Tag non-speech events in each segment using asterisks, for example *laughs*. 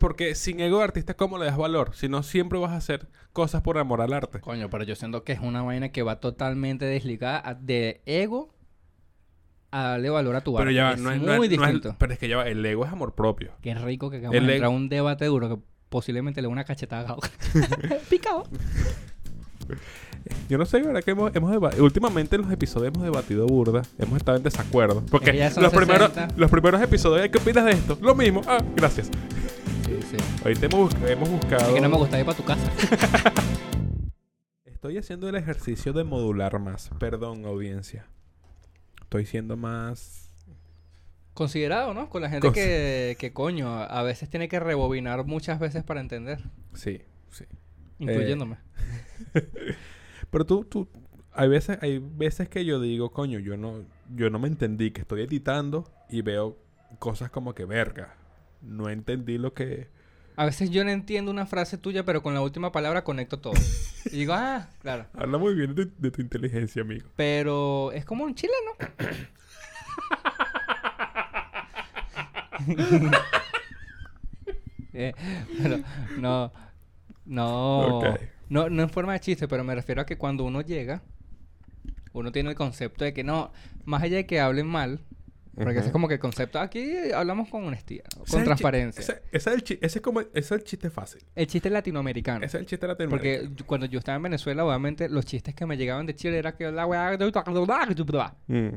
Porque sin ego de artista, ¿cómo le das valor? Si no, siempre vas a hacer cosas por amor al arte. Coño, pero yo siento que es una vaina que va totalmente desligada de ego a darle valor a tu Pero arte. ya va, es no es, muy no es- no es- distinto. pero es que ya va, el ego es amor propio. Qué rico que acabamos El de ego- entrar a un debate duro que posiblemente le dé una cachetada a. *laughs* Picado. Yo no sé, ¿verdad? Que hemos, Últimamente en los episodios hemos debatido burda. Hemos estado en desacuerdo. Porque ya los primeros, 60. los primeros episodios, ¿qué opinas de esto? Lo mismo. Ah, gracias. Sí. Ahorita hemos, bus- hemos buscado... Es que no me gusta ir para tu casa. *laughs* Estoy haciendo el ejercicio de modular más. Perdón, audiencia. Estoy siendo más... Considerado, ¿no? Con la gente Cons- que, que, coño, a veces tiene que rebobinar muchas veces para entender. Sí, sí. Incluyéndome. *laughs* Pero tú, tú... Hay veces, hay veces que yo digo, coño, yo no, yo no me entendí, que estoy editando y veo cosas como que verga. No entendí lo que... A veces yo no entiendo una frase tuya, pero con la última palabra conecto todo. y digo, ah, claro. Habla muy bien de, de tu inteligencia, amigo. Pero es como un chileno. *laughs* Eh, pero no, no, Ok. no, no en forma de chiste, pero me refiero a que cuando uno llega, uno tiene el concepto de que no, más allá de que hablen mal, porque ese es como que el concepto, aquí hablamos con honestidad, Ese con el transparencia. Ese, ese es el chi- ese es como, ese es el chiste fácil. El chiste latinoamericano. Ese es el chiste Porque latinoamericano. yo- cuando yo estaba en Venezuela, obviamente, los chistes que me llegaban de Chile era que la weá... Ese Mm,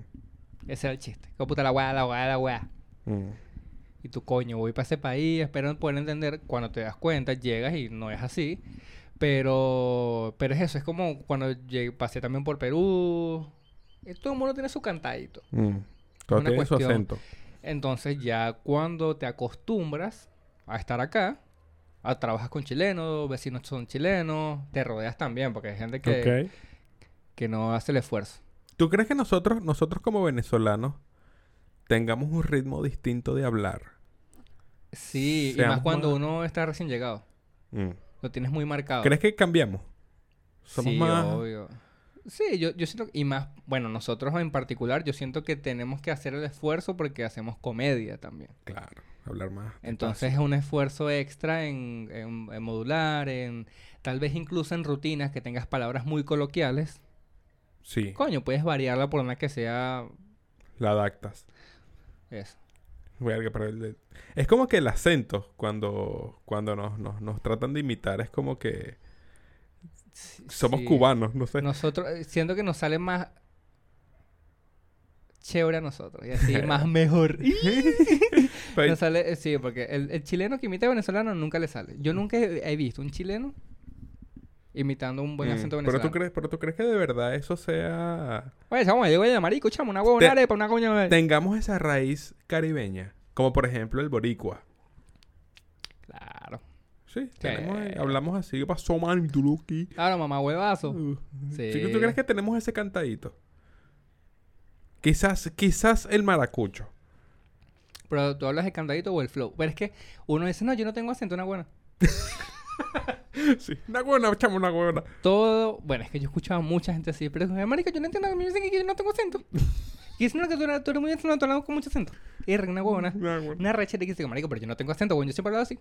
era el chiste. Que puta la weá, la weá, la weá. mm. Y tu coño, voy para ese país, espero poder entender. Cuando te das cuenta, llegas y no es así. Pero, pero es eso, es como cuando llegué- pasé también por Perú. y todo el mundo tiene su cantadito. Mm. Todo Una tiene su acento. Entonces ya cuando te acostumbras a estar acá, a, trabajas con chilenos, vecinos son chilenos, te rodeas también, porque hay gente que, que no hace el esfuerzo. ¿Tú crees que nosotros, nosotros como venezolanos, tengamos un ritmo distinto de hablar? Sí, y más cuando más- uno está recién llegado. Mm. Lo tienes muy marcado. ¿Crees que cambiamos? Somos sí, más... obvio. Sí, yo, yo siento... Y más... Bueno, nosotros en particular, yo siento que tenemos que hacer el esfuerzo porque hacemos comedia también. Claro, hablar más. Entonces es un esfuerzo extra en, en- en modular, en... Tal vez incluso en rutinas que tengas palabras muy coloquiales. Sí, Coño, puedes variarla por una que sea... la adaptas. Eso. Es como que el acento, cuando, cuando nos, nos, nos tratan de imitar, es como que somos Sí. cubanos, no sé. Nosotros... eh, Siento que nos sale más... Chévere a nosotros. Y así *laughs* más mejor. *laughs* Pero- No sale, eh, sí, porque el, el chileno que imita a venezolano nunca le sale. Yo nunca he, he visto un chileno imitando un buen Mm, acento pero venezolano. tú crees, pero tú crees que de verdad eso sea Oye, chamo, yo voy de marico, chamo, una huevo, Te- una arepa, una coña. de- tengamos esa raíz caribeña, como por ejemplo el boricua. Sí, tenemos, Sí. hablamos así, ¿qué pasó, man? ¿Y tú? Claro, mamá, huevazo. Uh, Sí. sí, ¿Tú crees que tenemos ese cantadito? Quizás, quizás el maracucho. Pero tú hablas de candadito o el flow. Pero es que uno dice, no, yo no tengo acento, una buena. *laughs* Sí, una buena, chamo, una buena. Todo, bueno, es que yo escuchaba a mucha gente así, pero es marico, yo no entiendo, me dicen que yo no tengo acento. y dicen no, que tú eres, tú eres muy venezolano, tú hablas con mucho acento. Y es una huevona. Una buena. Una rechera que dice, marico, pero yo no tengo acento, bueno, yo siempre hablo así.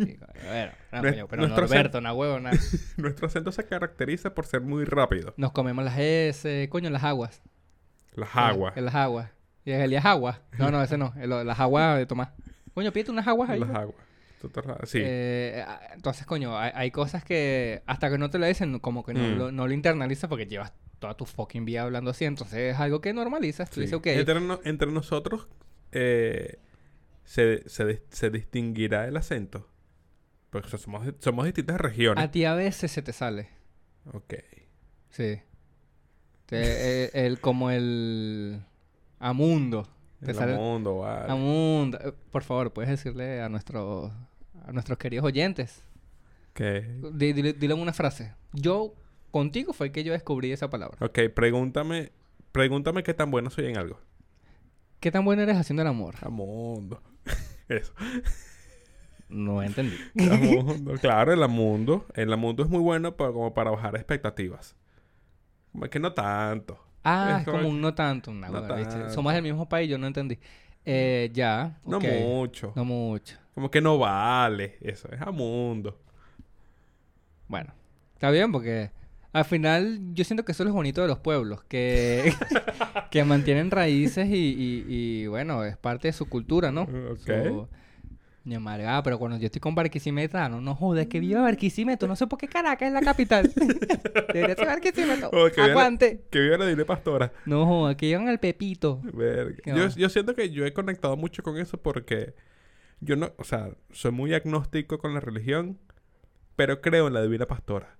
No, coño, pero nuestro Norberto, una huevona. *laughs* Nuestro acento se caracteriza por ser muy rápido. Nos comemos las S, coño, las aguas. Las aguas. En las aguas. Y el Elías Aguas. No, no, ese no. el- las aguas de Tomás. Coño, pídete unas aguas ahí. Las aguas. Sí. Eh, ah, entonces, coño, hay, hay cosas que hasta que no te lo dicen, como que no, Mm. lo, no lo internalizas porque llevas toda tu fucking vida hablando así. Entonces es algo que normalizas. Tú sí. dices, ok. Entre, no- entre nosotros eh, se, se, se distinguirá el acento. Porque so- somos, somos distintas regiones. A ti a veces se te sale. Ok. Sí. Te- eh, el, como el Amundo. Te El sale mundo, vale. Amundo. Eh, Por favor, puedes decirle a nuestros a nuestros queridos oyentes. Di- Dile, dile una frase. Yo, contigo fue que yo descubrí esa palabra. Ok, pregúntame, pregúntame qué tan bueno soy en algo. ¿Qué tan bueno eres haciendo el amor? Amundo. *laughs* Eso. No entendí. Amundo. *laughs* Claro, el amundo. El amundo es muy bueno para, como para bajar expectativas. Como que no tanto. Ah, Es es como un no tanto. No ¿viste? tanto. Somos del mismo país, yo no entendí. Eh, ya. No mucho. No mucho. Como que no vale. Eso es a mundo. Bueno, está bien porque al final yo siento que eso es lo bonito de los pueblos, que, *laughs* que mantienen raíces y, y- y, bueno, es parte de su cultura, ¿no? Ok. Su- Ni amargada, pero cuando yo estoy con Barquisimetano, no jodas, que viva Barquisimeto, no sé por qué Caracas es la capital. *laughs* Debería ser Barquisimeto. O que viva la- Aguante. Que viva la dile pastora. No jodas, que llevan al Pepito. Verga. Yo, yo siento que yo he conectado mucho con eso porque yo no, o sea, soy muy agnóstico con la religión, pero creo en la divina pastora.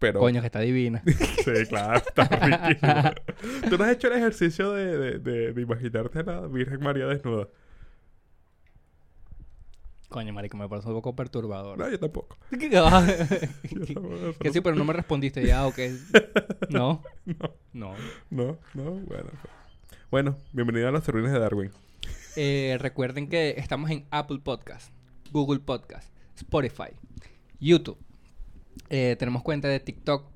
Pero Coño, que está divina. *laughs* sí, claro, está *laughs* riquísimo. ¿Tú no has hecho el ejercicio de, de, de, de imaginarte a la Virgen María desnuda? Coño, marico, me parece un poco perturbador. No, yo tampoco. *laughs* *laughs* Yo que tampoco. sí, pero no me respondiste ya, ¿o qué? *laughs* No. No, No. no, no, bueno. pues. Bueno, bienvenido a los ruines de Darwin. Eh, recuerden que estamos en Apple Podcast, Google Podcast, Spotify, YouTube. Eh, tenemos cuenta de TikTok,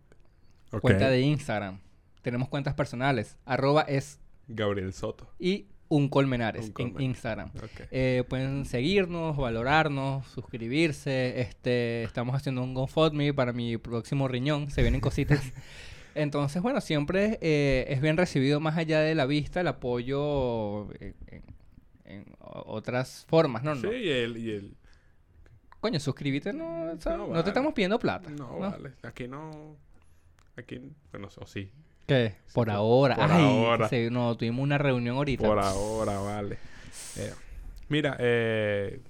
Ok. cuenta de Instagram. Tenemos cuentas personales, arroba es Gabriel Soto. y un colmenares Un en. Instagram. Eh, pueden seguirnos, valorarnos, suscribirse. Este, estamos haciendo un GoFundMe para mi próximo riñón. Se vienen cositas. *laughs* Entonces, bueno, siempre eh, es bien recibido más allá de la vista el apoyo en, en- en otras formas, ¿no? sí, no. y el, y el... Coño, suscríbete, no, No no vale. te estamos pidiendo plata. No, vale. Aquí no... Aquí... Bueno, o sí. ¿Qué? Por ahora. por Ay, ahora. se- no, tuvimos una reunión ahorita. Por ahora, vale. Eh, mira, eh...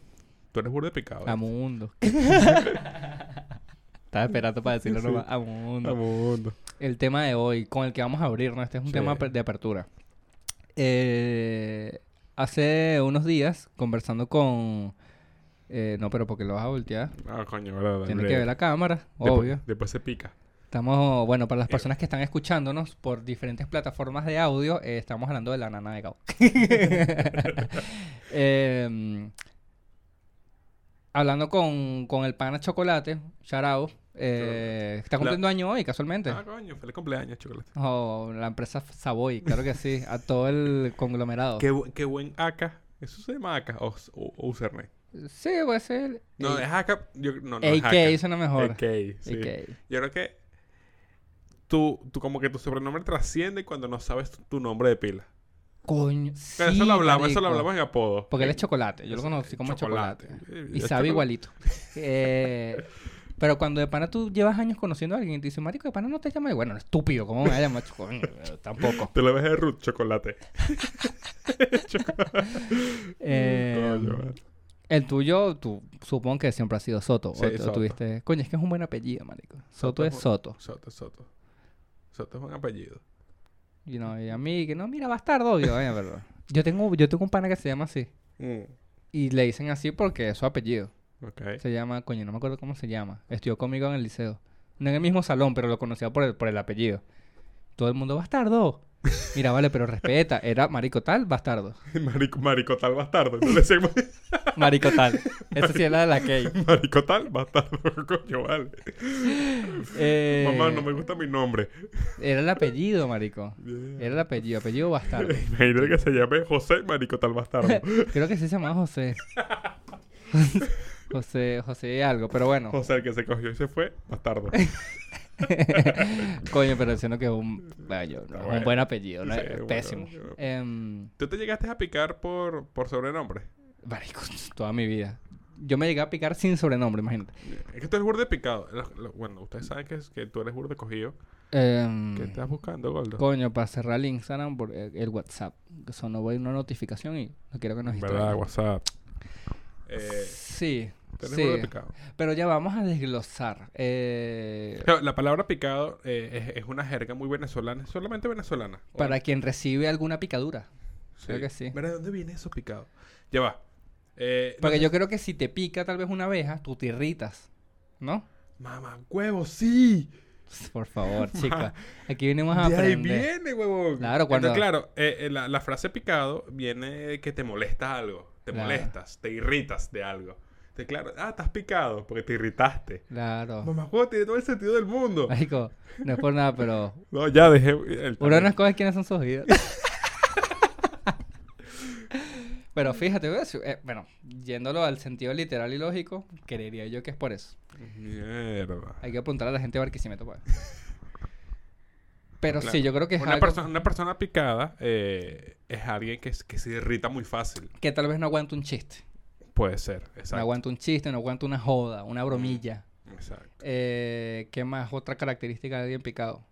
Tú eres burda de picado. Amundo. *laughs* Estaba esperando para decirlo Sí. nomás. Amundo. Amundo. el tema de hoy, con el que vamos a abrir, ¿no? Este es un Sí. tema de apertura. Eh, hace unos días, conversando con... eh, no, pero porque lo vas a voltear. Ah, coño, verdad. Tiene que ver la cámara, Después- obvio. Después se pica. Estamos, bueno, para las Eh. personas que están escuchándonos por diferentes plataformas de audio, eh, estamos hablando de la nana de Gao. *laughs* *laughs* Em, hablando con, con el pana chocolate, eh, está La- cumpliendo año hoy, casualmente. Ah, coño, feliz cumpleaños, chocolate. O la empresa Savoy, claro que sí, a todo el conglomerado. Qué, bu- qué buen AK. ¿Eso se llama AK o, o, o? Sí, puede ser. No, es AK. Yo, no, no es AK suena mejor. AK, sí. AK. Yo creo que tú, tú como que tu sobrenombre trasciende cuando no sabes tu, tu nombre de pila. Coño, Pero sí, eso lo hablamos, eso lo hablamos en apodo. Porque él es chocolate. Yo lo es- conocí como chocolate. Eh, Y es sabe chocolate. igualito. Eh, pero cuando de pana tú llevas años conociendo a alguien y te dice, marico, de pana no te llama Bueno, estúpido, ¿cómo me va a llamar? Coño, eh, *laughs* Tampoco. Te lo ves de Ruth, chocolate. *laughs* *laughs* Eh, Coño, vale. el tuyo, tú supongo que siempre ha sido Soto. Sí, o, Soto. tuviste... Coño, es que es un buen apellido, marico. Soto, Soto es es un- Soto. Soto, Soto es un apellido. Y, no, y a mí, que no, mira, bastardo. Yo, "Ay, pero- *laughs* yo, tengo, yo tengo un pana que se llama así. Mm, Y le dicen así porque es su apellido. ok. Se llama, coño, no me acuerdo cómo se llama. Estudió conmigo en el liceo. No en el mismo salón, pero lo conocía por el, por el apellido. Todo el mundo, bastardo. Mira, vale, pero respeta. Era marico tal, bastardo. *laughs* Marico, marico tal bastardo. No le decimos *laughs* Marico tal. Esa sí era de la Key. *laughs* marico tal bastardo. Coño, vale. Eh, Mamá, no me gusta mi nombre. Era el apellido, marico. Era el apellido, apellido bastardo. Imagínate que se llame José Marico tal bastardo. Creo que sí se llamaba José. José, José algo, pero bueno. José el que se cogió y se fue, bastardo. *laughs* Coño, pero diciendo que es un, no, un buen apellido, ¿no? Sí, bueno, pésimo. Em, ¿Tú te llegaste a picar por, por sobrenombre? marico, toda mi vida. Yo me llegué a picar sin sobrenombre, imagínate. Es que tú eres burde picado. Bueno, ustedes saben que, es, que tú eres burde cogido. Em, ¿Qué estás buscando, Goldo? Coño, para cerrar el Instagram por el, el WhatsApp. Sonó voy una notificación y no quiero que nos ¿Verdad? WhatsApp. Eh, Sí, sí. picado. Pero ya vamos a desglosar. Eh, Claro, La palabra picado eh, es, es una jerga muy venezolana. solamente venezolana. ¿o para quien recibe alguna picadura. Sí. Creo que sí. ¿Verdad? ¿De dónde viene eso picado? Ya va. Eh, Porque yo creo que si te pica tal vez una abeja, tú te irritas. ¿No? Mamá, huevo, sí. Por favor, *laughs* chica. Aquí venimos a De ahí viene, huevón. Claro, cuando- Entonces, claro, eh, eh, la, la frase picado viene de que te molesta algo. Te Claro. molestas, te irritas de algo. Entonces, claro, ah, estás picado porque te irritaste. Claro. Mamá, huevo, tiene todo el sentido del mundo. Marico, no es por nada, pero *laughs* No, ya dejé el uno no escoge quiénes son sus vidas. *laughs* Pero fíjate. Eh, bueno, yéndolo al sentido literal y lógico, creería yo que es por eso. Mierda. Hay que preguntar a la gente Barquisimeto, pues. *laughs* Pero Claro. sí, yo creo que es una, algo persona, una persona picada eh, es alguien que se irrita muy fácil. que tal vez no aguanta un chiste. Puede ser, No exacto. aguanta un chiste, no aguanta una joda, una bromilla. Exacto. Eh, ¿Qué más? Otra característica de alguien picado.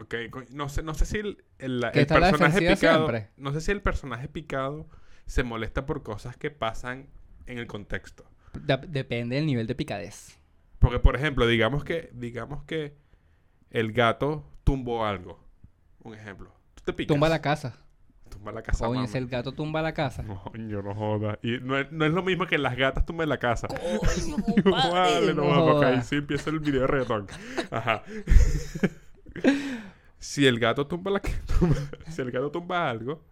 Ok, no sé, no sé si el, el- personaje picado. siempre. No sé si el personaje picado se molesta por cosas que pasan en el contexto. De- depende del nivel de picadez. Porque, por ejemplo, digamos que, digamos que el gato tumbó algo. Un ejemplo. Tú te picas. Tumba la casa. Tumba la casa. Coño, mami. si el gato tumba la casa. Coño, no jodas. Y no es, no es lo mismo que las gatas tumben la casa. Coño, *laughs* Vale, no, no vamos, porque ahí sí empieza el video de reggaetón. Ajá. *laughs* si el gato tumba la *laughs* si el gato tumba algo,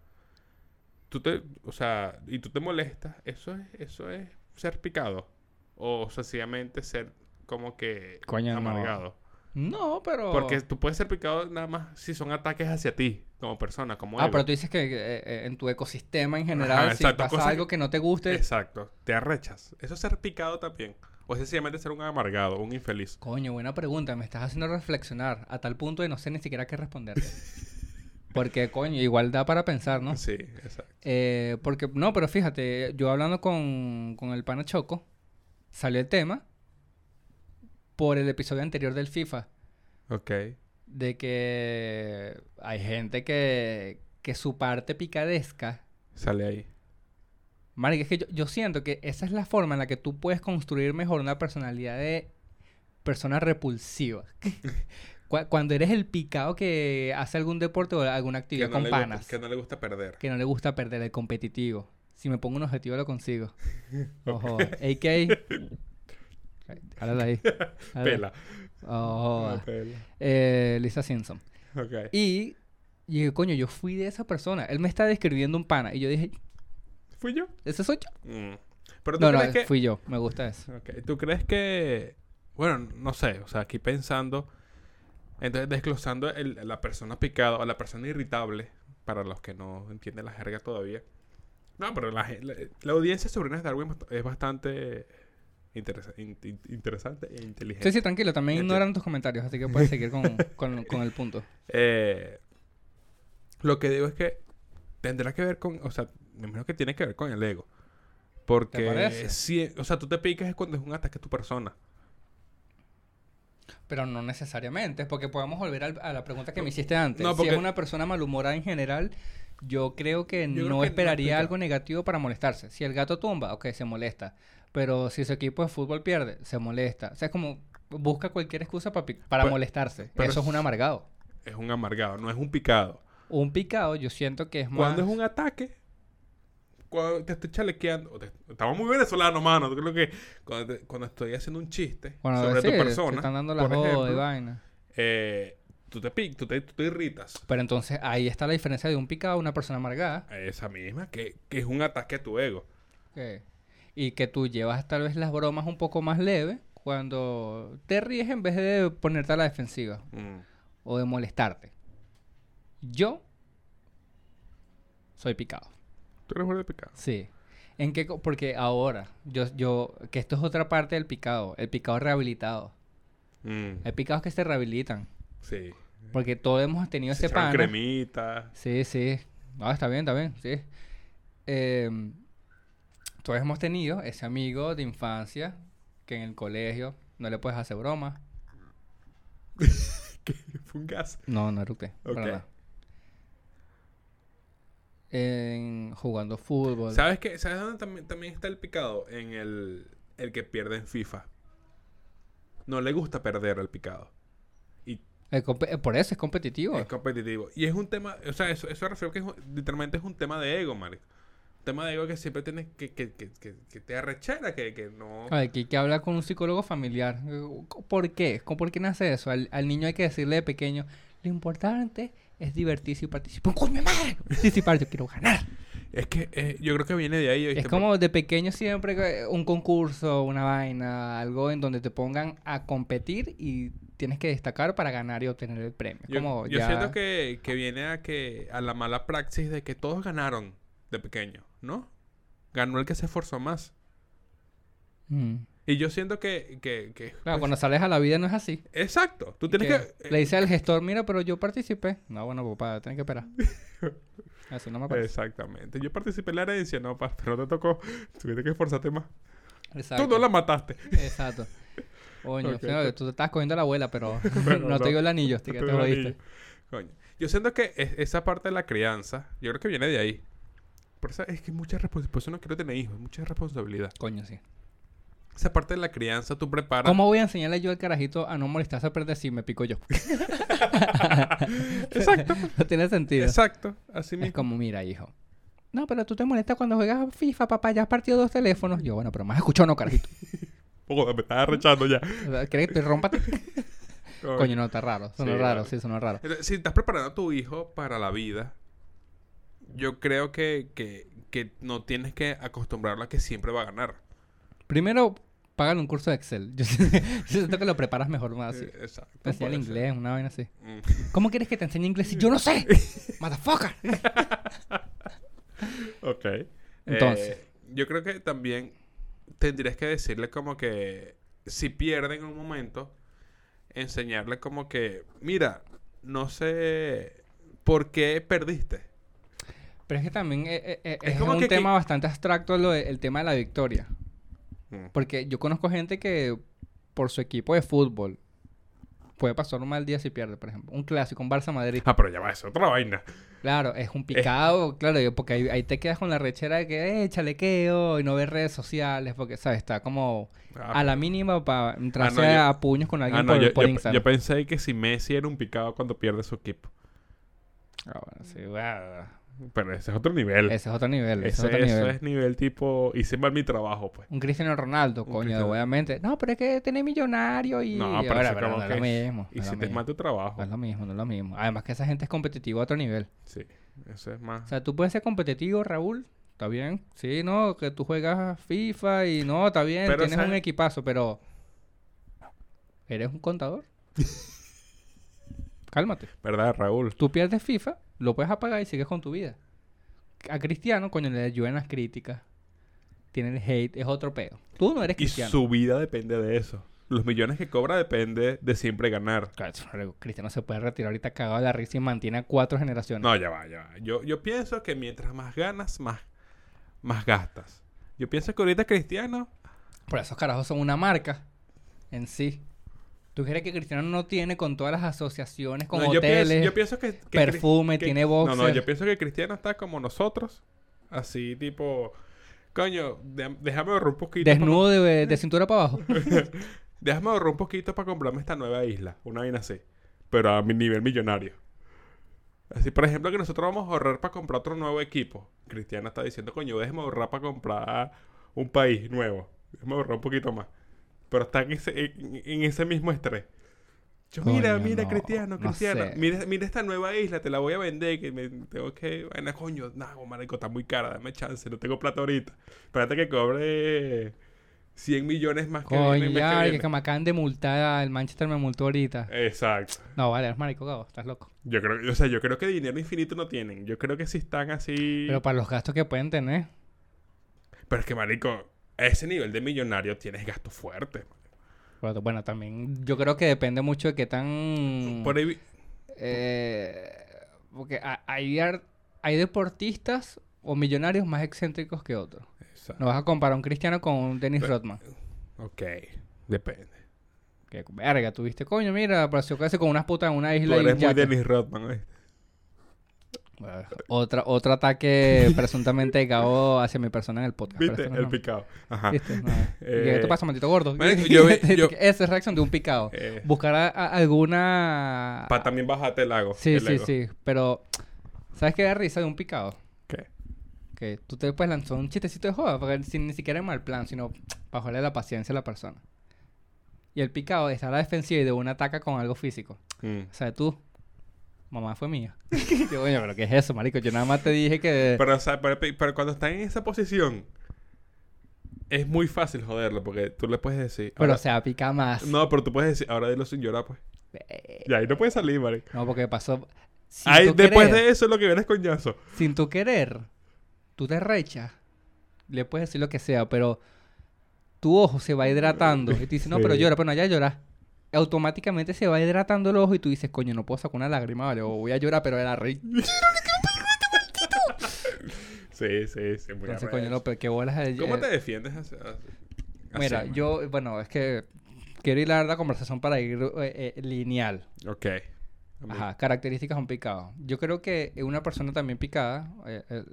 tú te, o sea, y tú te molestas, eso es, eso es ser picado. O sencillamente ser como que Coño, no. amargado. No, pero... Porque tú puedes ser picado nada más si son ataques hacia ti, como persona, como Ah, ego. pero tú dices que eh, eh, en tu ecosistema en general, Ajá, si exacto, pasa algo que no te guste, Exacto, te arrechas. Eso es ser picado también. O es sencillamente ser un amargado, un infeliz. Coño, buena pregunta. Me estás haciendo reflexionar a tal punto de no sé ni siquiera qué responderte. *laughs* Porque, coño, igual da para pensar, ¿no? Sí, exacto. Eh, porque, no, pero fíjate, yo hablando con, con el pana Choco, salió el tema por el episodio anterior del FIFA. Ok. De que hay gente que, que su parte picadesca Sale ahí. Marica, es que yo, yo siento que esa es la forma en la que tú puedes construir mejor una personalidad de persona repulsiva. *laughs* Cu- Cuando eres el picado que hace algún deporte o alguna actividad no con gusta- panas, que no le gusta perder. que no le gusta perder, el competitivo. Si me pongo un objetivo lo consigo. *laughs* Ojo, AK. Háblale *laughs* ahí. Pela. Ojo. Ah. Eh, Lisa Simpson. Ok. Y, y dije, coño, yo fui de esa persona. Él me está describiendo un pana. Y yo dije, ¿Fui yo? ¿ese soy yo? Mm. Pero tú No, no, crees que... fui yo. Me gusta eso. ¿Tú crees que... Bueno, no sé. O sea, aquí pensando... Entonces, desglosando el- la persona picada o la persona irritable, para los que no entienden la jerga todavía. No, pero la, la, la audiencia sobre Ernest Darwin es bastante interesa- in- in- interesante e inteligente. Sí, sí, tranquilo. También ignoran tus comentarios, así que puedes seguir con, *laughs* con, con el punto. Eh, lo que digo es que tendrá que ver con, o sea, me imagino que tiene que ver con el ego. Porque si, o sea, tú te picas cuando es un ataque a tu persona. Pero no necesariamente, porque podemos volver al- a la pregunta que me hiciste antes. No, Si es una persona malhumorada en general, yo creo que Yo creo no que esperaría algo negativo para molestarse. Si el gato tumba, ok, se molesta. Pero si su equipo de fútbol pierde, se molesta. O sea, es como busca cualquier excusa para Pero- molestarse. pero Eso es un amargado. Es un amargado, no es un picado. Un picado, yo siento que es más... Cuando es un ataque, cuando te estoy chalequeando, te- estamos muy venezolanos, mano. Creo que cuando, te- cuando estoy haciendo un chiste sobre sí, tu te persona, están dando la joda y vaina. eh, tú te tú te, tú te irritas. Pero entonces ahí está la diferencia de un picado a una persona amargada. Esa misma, que, que es un ataque a tu ego. Ok. Y que tú llevas tal vez las bromas un poco más leves cuando te ríes en vez de ponerte a la defensiva Mm. o de molestarte. Yo soy picado. Tú eres un picado. Sí. ¿En qué Porque ahora, yo, yo, que esto es otra parte del picado, el picado rehabilitado. Mm, Hay picados que se rehabilitan. Sí. Porque todos hemos tenido Se ese pana. cremita. Sí, sí. Ah, está bien, está bien, sí. Em, todos hemos tenido ese amigo de infancia que en el colegio no le puedes hacer broma. *laughs* que fue un gas. No, no eructé. para Ok. nada. En jugando fútbol. ¿Sabes qué? ¿Sabes dónde también, también está el picado? En el, el que pierde en FIFA. No le gusta perder al picado. Y El eh, por eso es competitivo. es competitivo. Y es un tema, o sea, eso, eso refiero que es literalmente es un tema de ego, marico. Tema de ego que siempre tienes que, que, que, que, te arrechera, que, que no... Aquí hay que hablar con un psicólogo familiar. ¿Por qué? ¿Cómo- ¿Por qué nace eso? Al, al niño hay que decirle de pequeño, lo importante es divertirse y participar. ¡Coño madre! Participar, yo quiero ganar. Es que eh, yo creo que viene de ahí. Es como de pequeño siempre eh, un concurso, una vaina, algo en donde te pongan a competir y tienes que destacar para ganar y obtener el premio. Yo, como yo ya- siento que, que viene a que a la mala praxis de que todos ganaron de pequeño, ¿no? Ganó el que se esforzó más. Mm. Y yo siento que... que, que Claro, pues, cuando sales a la vida no es así. Exacto. Tú tienes que... Que Le dice al gestor, mira, pero yo participé. No, bueno, papá, tienes que esperar. *laughs* Así no me parece. Exactamente. Yo participé en la herencia, no, pa, pero no te tocó. Tuviste que esforzarte más. Exacto. Tú no la mataste. Exacto. Coño, Ok, fíjate, te- tú te estás cogiendo a la abuela, pero, *laughs* Pero *laughs* no, no. te dio el anillo, te, que te jodiste. anillo. Coño. Yo siento que es- esa parte de la crianza, yo creo que viene de ahí. Por eso es que mucha responsabilidad. Por eso no quiero tener hijos, mucha responsabilidad. Coño, sí. Esa parte de la crianza tú preparas. ¿Cómo voy a enseñarle yo al carajito a no molestarse a perder si me pico yo? *laughs* Exacto. no tiene sentido. Exacto. Así Es mismo. como, mira, hijo. No, pero tú te molestas cuando juegas a FIFA, papá. Ya has partido dos teléfonos. Yo, bueno, pero más escuchó no, carajito. *laughs* Joder, me estás arrechando ya. *laughs* ¿Quieres que te rompa? Coño, no, está raro. Sonó Sí, raro, sí, sonó raro. Si estás preparando a tu hijo para la vida, yo creo que, que, que no tienes que acostumbrarlo a que siempre va a ganar. Primero, págale un curso de Excel. *laughs* Yo siento, que lo preparas mejor más así. Eh, Exacto. Te puede ser. inglés, una vaina así. Mm. ¿Cómo quieres que te enseñe inglés si yo no sé? *laughs* Motherfucker. *laughs* Ok. Entonces. Eh, yo creo que también tendrías que decirle como que si pierde en un momento, enseñarle como que, mira, no sé por qué perdiste. Pero es que también eh, eh, eh, Es es, como un que- tema que- bastante abstracto lo de- el tema de la victoria. Mm. Porque yo conozco gente que por su equipo de fútbol puede pasar un mal día si pierde, por ejemplo. Un clásico, un Barça-Madrid. Ah, pero ya va, es otra vaina. Claro, es un picado, claro, yo- porque ahí, ahí te quedas con la rechera de que, eh, chalequeo y no ves redes sociales, porque, ¿sabes? Está como Ah, a la mínima para entrarse Ah, no, yo- a puños con alguien Ah, no, por, yo, por yo- Instagram. yo pensé que si Messi era un picado cuando pierde su equipo. Ah, bueno, sí, bueno. Pero ese es otro nivel. Ese es otro nivel, ese, Ese- es otro eso nivel. es nivel tipo, hice mal mi trabajo, pues. Un Cristiano Ronaldo, Un coño, Cristiano- obviamente. No, pero es que tiene millonario y... No, pero Ahora, eso pero como no es lo mismo. no lo Hiciste mismo. mal tu trabajo. No es lo mismo, no es lo mismo. Además que esa gente es competitiva a otro nivel. Sí, eso es más. O sea, tú puedes ser competitivo, Raúl. Está bien. Sí, no, que tú juegas FIFA y no, está bien, Pero, tienes ¿sabes? un equipazo, pero... ¿Eres un contador? *laughs* Cálmate. ¿Verdad, Raúl? Tú pierdes FIFA, lo puedes apagar y sigues con tu vida. A Cristiano, coño, le llueven las críticas. Tiene el hate, es otro peo. Tú no eres Y cristiano. su vida depende de eso. Los millones que cobra depende de siempre ganar. Claro, Cristiano se puede retirar ahorita cagado de la risa y mantiene a cuatro generaciones. No, ya va, ya va. Yo, yo pienso que mientras más ganas, más, más gastas. Yo pienso que ahorita Cristiano... Por esos carajos son una marca en sí. ¿Tú crees que Cristiano no tiene con todas las asociaciones, con No, yo hoteles, pienso, yo pienso que, que perfume, que- tiene No, no, boxer? yo pienso que Cristiano está como nosotros. Así, tipo... Coño, de- déjame ahorrar un poquito. desnudo de, de cintura para abajo? *laughs* déjame ahorrar un poquito para comprarme esta nueva isla. Una vaina así. Pero a mi nivel millonario. Así, por ejemplo, que nosotros vamos a ahorrar para comprar otro nuevo equipo. Cristiano está diciendo, coño, déjame ahorrar para comprar un país nuevo. Déjame ahorrar un poquito más. Pero está en ese, mismo estrés. Yo, mira, Coño, mira, no, Cristiano, no Cristiano. sé. Mira, mira esta nueva isla, te la voy a vender. Que me tengo que. Bueno, coño, no, marico, está muy cara, dame chance, no tengo plata ahorita. Espérate que cobre 100 millones más que Coño, ya, que que, me acaban de multar, el Manchester me multó ahorita. Exacto. No, vale, eres marico, Gabo, estás loco. Yo creo, o sea, yo creo que dinero infinito no tienen. Yo creo que si están así. Pero para los gastos que pueden tener. Pero es que, marico, a ese nivel de millonario tienes gastos fuertes. Bueno, también yo creo que depende mucho de qué tan... Por ahí. vi- Eh, porque ha- hay, hay deportistas o millonarios más excéntricos que otros. Exacto. No vas a comparar un Cristiano con un Dennis Pero- Rodman. Ok, depende. Que verga, tuviste, coño, mira, apareció casi con unas putas en una Tú isla y eres muy. Dennis Rodman, ¿oíste? Bueno, Otra, otro ataque *laughs* presuntamente Gabo hacia mi persona en el podcast. ¿Viste? no El picado. Ajá. ¿Viste? No. Eh, ¿Qué te pasa, maldito gordo? yo *laughs* yo- Esa es reacción de un picado. Eh, Buscar a- a- alguna... Para también bajarte el lago. Sí, el sí, ego. sí. Pero, ¿sabes qué da risa de un picado? ¿Qué? Que tú te puedes lanzar un chistecito de joda, porque sin ni siquiera es mal plan, sino joderle la paciencia a la persona. Y el picado está a la defensiva y de una ataca con algo físico. Mm. O sea, tú, mamá fue mía. *laughs* Yo, coño, pero ¿qué es eso, marico? Yo nada más te dije que... Pero, o sea, pero, pero cuando están en esa posición, es muy fácil joderlo, porque tú le puedes decir. Pero, ahora- o sea, pica más. No, pero tú puedes decir, ahora dilo sin llorar, pues. Eh, Y ahí no puede salir, marico. No, porque pasó... Sin Ahí, después querer, de eso es lo que viene es coñazo. Sin tu querer, tú te rechas le puedes decir lo que sea, pero tu ojo se va hidratando. Y tú dices, no, pero llora, pero no, ya llora. Automáticamente se va hidratando el ojo y tú dices, coño, no puedo sacar una lágrima, vale, o voy a llorar, pero era rey. *laughs* Sí, sí, sí. Muy Entonces, coño, no, pero qué bolas. de- ¿Cómo te defiendes así? así? Mira, yo, bueno, es que quiero hilar la conversación para ir eh, eh, lineal. Ok. Ajá, características de un picado. Yo creo que una persona también picada eh, eh,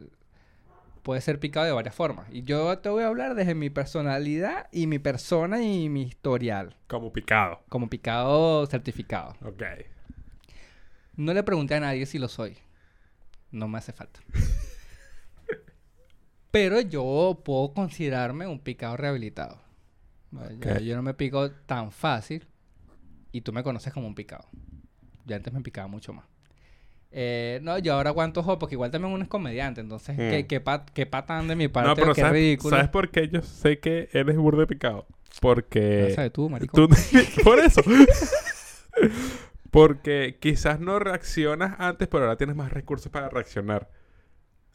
puede ser picado de varias formas. Y yo te voy a hablar desde mi personalidad y mi persona y mi historial. Como picado. Como picado certificado. Ok. No le pregunté a nadie si lo soy. No me hace falta. *laughs* Pero yo puedo considerarme un picado rehabilitado. Vale, ya- Ok. Yo no me pico tan fácil y tú me conoces como un picado. Yo antes me picaba mucho más. Eh, no, yo ahora aguanto ojo porque igual también uno es comediante. Entonces, Mm. ¿qué, qué, pat- qué patán de mi parte? No, pero qué ¿sabes, ridículo. ¿sabes por qué yo sé que eres burde picado? Porque... No sabes tú, marico. Tú- *laughs* por eso. Porque quizás no reaccionas antes, pero ahora tienes más recursos para reaccionar.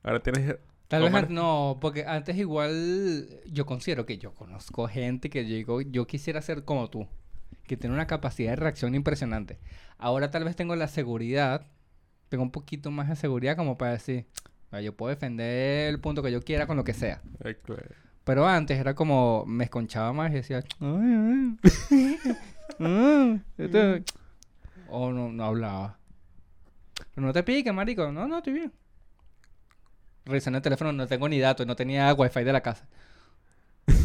Ahora tienes... Tal vez ¿Cómo an- no, porque antes igual yo considero que yo conozco gente que yo digo, yo quisiera ser como tú, que tiene una capacidad de reacción impresionante. Ahora tal vez tengo la seguridad, tengo un poquito más de seguridad como para decir, "Ah, yo puedo defender el punto que yo quiera con lo que sea. Pero antes era como, me esconchaba más y decía, "Ay, ay, *laughs* ah, esto-". o no, no hablaba. Pero no te piques, marico. No, no, estoy bien. Revisando el teléfono, no tengo ni datos, no tenía wifi de la casa. *laughs*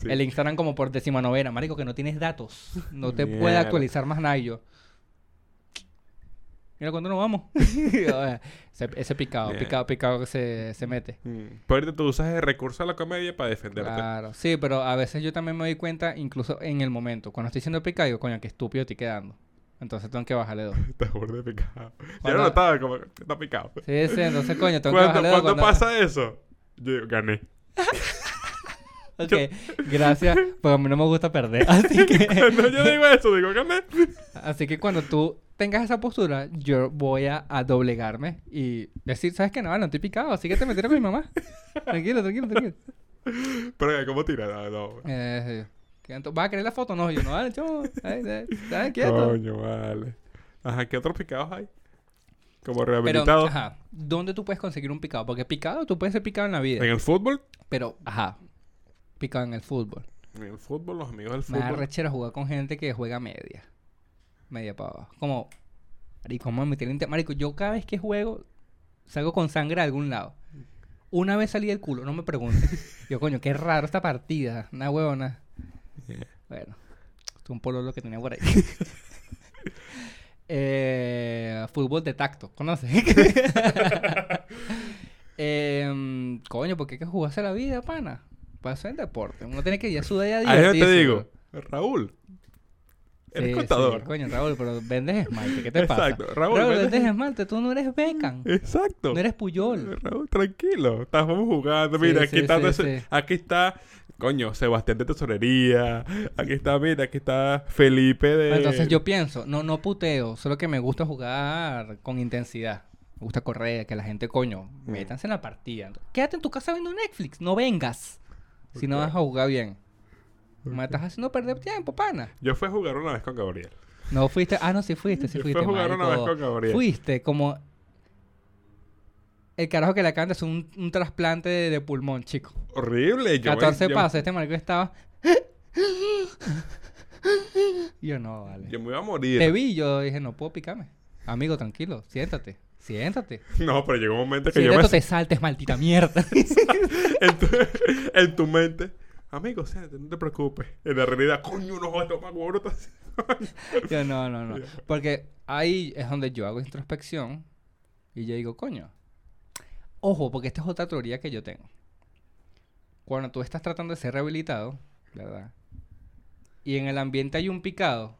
Sí. El Instagram como por décima novena, marico, que no tienes datos. No te puede actualizar más nada y yo. Mira, ¿cuándo nos vamos? *laughs* ese, ese picado, picado, picado que se, se mete. Mm. Pero tú usas el recurso de la comedia para defenderte. Claro, sí, pero a veces yo también me doy cuenta, incluso en el momento, cuando estoy siendo picado, digo, coño, qué estúpido estoy quedando. Entonces tengo que bajarle dos. *laughs* Estás burde picado. Yo Cuando- no notaba como está picado. Sí, sí, entonces, coño, tengo que Cuando, bajarle dos. cuando cuando- pasa eso, yo digo, gané. *laughs* Ok, gracias, porque a mí no me gusta perder. *laughs* Así que, *laughs* Cuando yo digo eso, digo, gané. así que cuando tú tengas esa postura, yo voy a, a doblegarme y decir, ¿sabes qué? No, no estoy picado, así que te metieron con mi mamá. Tranquilo, tranquilo, tranquilo. Pero, ¿cómo tira? No, no. Eh, sí. ¿Qué ento- ¿Vas a querer la foto? No, yo no. Ay, ay, dale, quieto. Coño, vale. Ajá, ¿qué otros picados hay? Como Pero, rehabilitados. ajá, ¿dónde tú puedes conseguir un picado? Porque picado, tú puedes ser picado en la vida. En el fútbol. Pero, ajá, picado en el fútbol. En el fútbol, los amigos del Me da fútbol. rechera jugar con gente que juega media. Media para abajo. Como, marico, meter inte- Marico, yo cada vez que juego, salgo con sangre a algún lado. Una vez salí del culo, no me preguntes. *laughs* Yo, coño, qué raro esta partida. Una huevona. Yeah. Bueno, esto es un pololo que tenía por ahí. *laughs* eh, fútbol de tacto, ¿conoces? *laughs* Em, coño, porque hay que jugarse la vida, pana. Para hacer deporte. Uno tiene que ir a sudar y a *laughs* Ahí es donde te digo. Raúl. Eres Sí, contador. sí, coño, Raúl, pero vendes esmalte. ¿Qué te pasa? Exacto. Raúl, Raúl, vendes- vendes esmalte. Tú no eres Beckham. Exacto. No eres Puyol. Raúl, tranquilo. Estamos jugando. Mira, sí, aquí está. Aquí está. Coño, Sebastián de Tesorería. Aquí está, mira, aquí está Felipe de. Entonces yo pienso, no, no puteo, solo que me gusta jugar con intensidad. Me gusta correr, que la gente, coño, Mm. métanse en la partida. Quédate en tu casa viendo Netflix, no vengas. Si no vas a jugar bien. Me estás haciendo perder tiempo, pana. Yo fui a jugar una vez con Gabriel. No fuiste, ah, no, sí fuiste, sí Yo fui fuiste. a jugar una vez con Gabriel. Fuiste como el carajo que le de hacer un, un trasplante de, de pulmón, chico. Horrible. Yo, 14 yo- pasos, este marico estaba. *laughs* yo no, vale. Yo me iba a morir. Te vi, yo dije, no puedo picarme. Amigo, tranquilo, siéntate. Siéntate. *laughs* No, pero llegó un momento que yo me... te saltes, maldita mierda. *laughs* en, tu, en tu mente... Amigo, siéntate, no te preocupes. En la realidad, coño, no jodas, toma, haces- *laughs* yo no, no, no. Porque ahí es donde yo hago introspección y yo digo, coño. Ojo, porque esta es otra teoría que yo tengo. Cuando tú estás tratando de ser rehabilitado, ¿verdad? Y en el ambiente hay un picado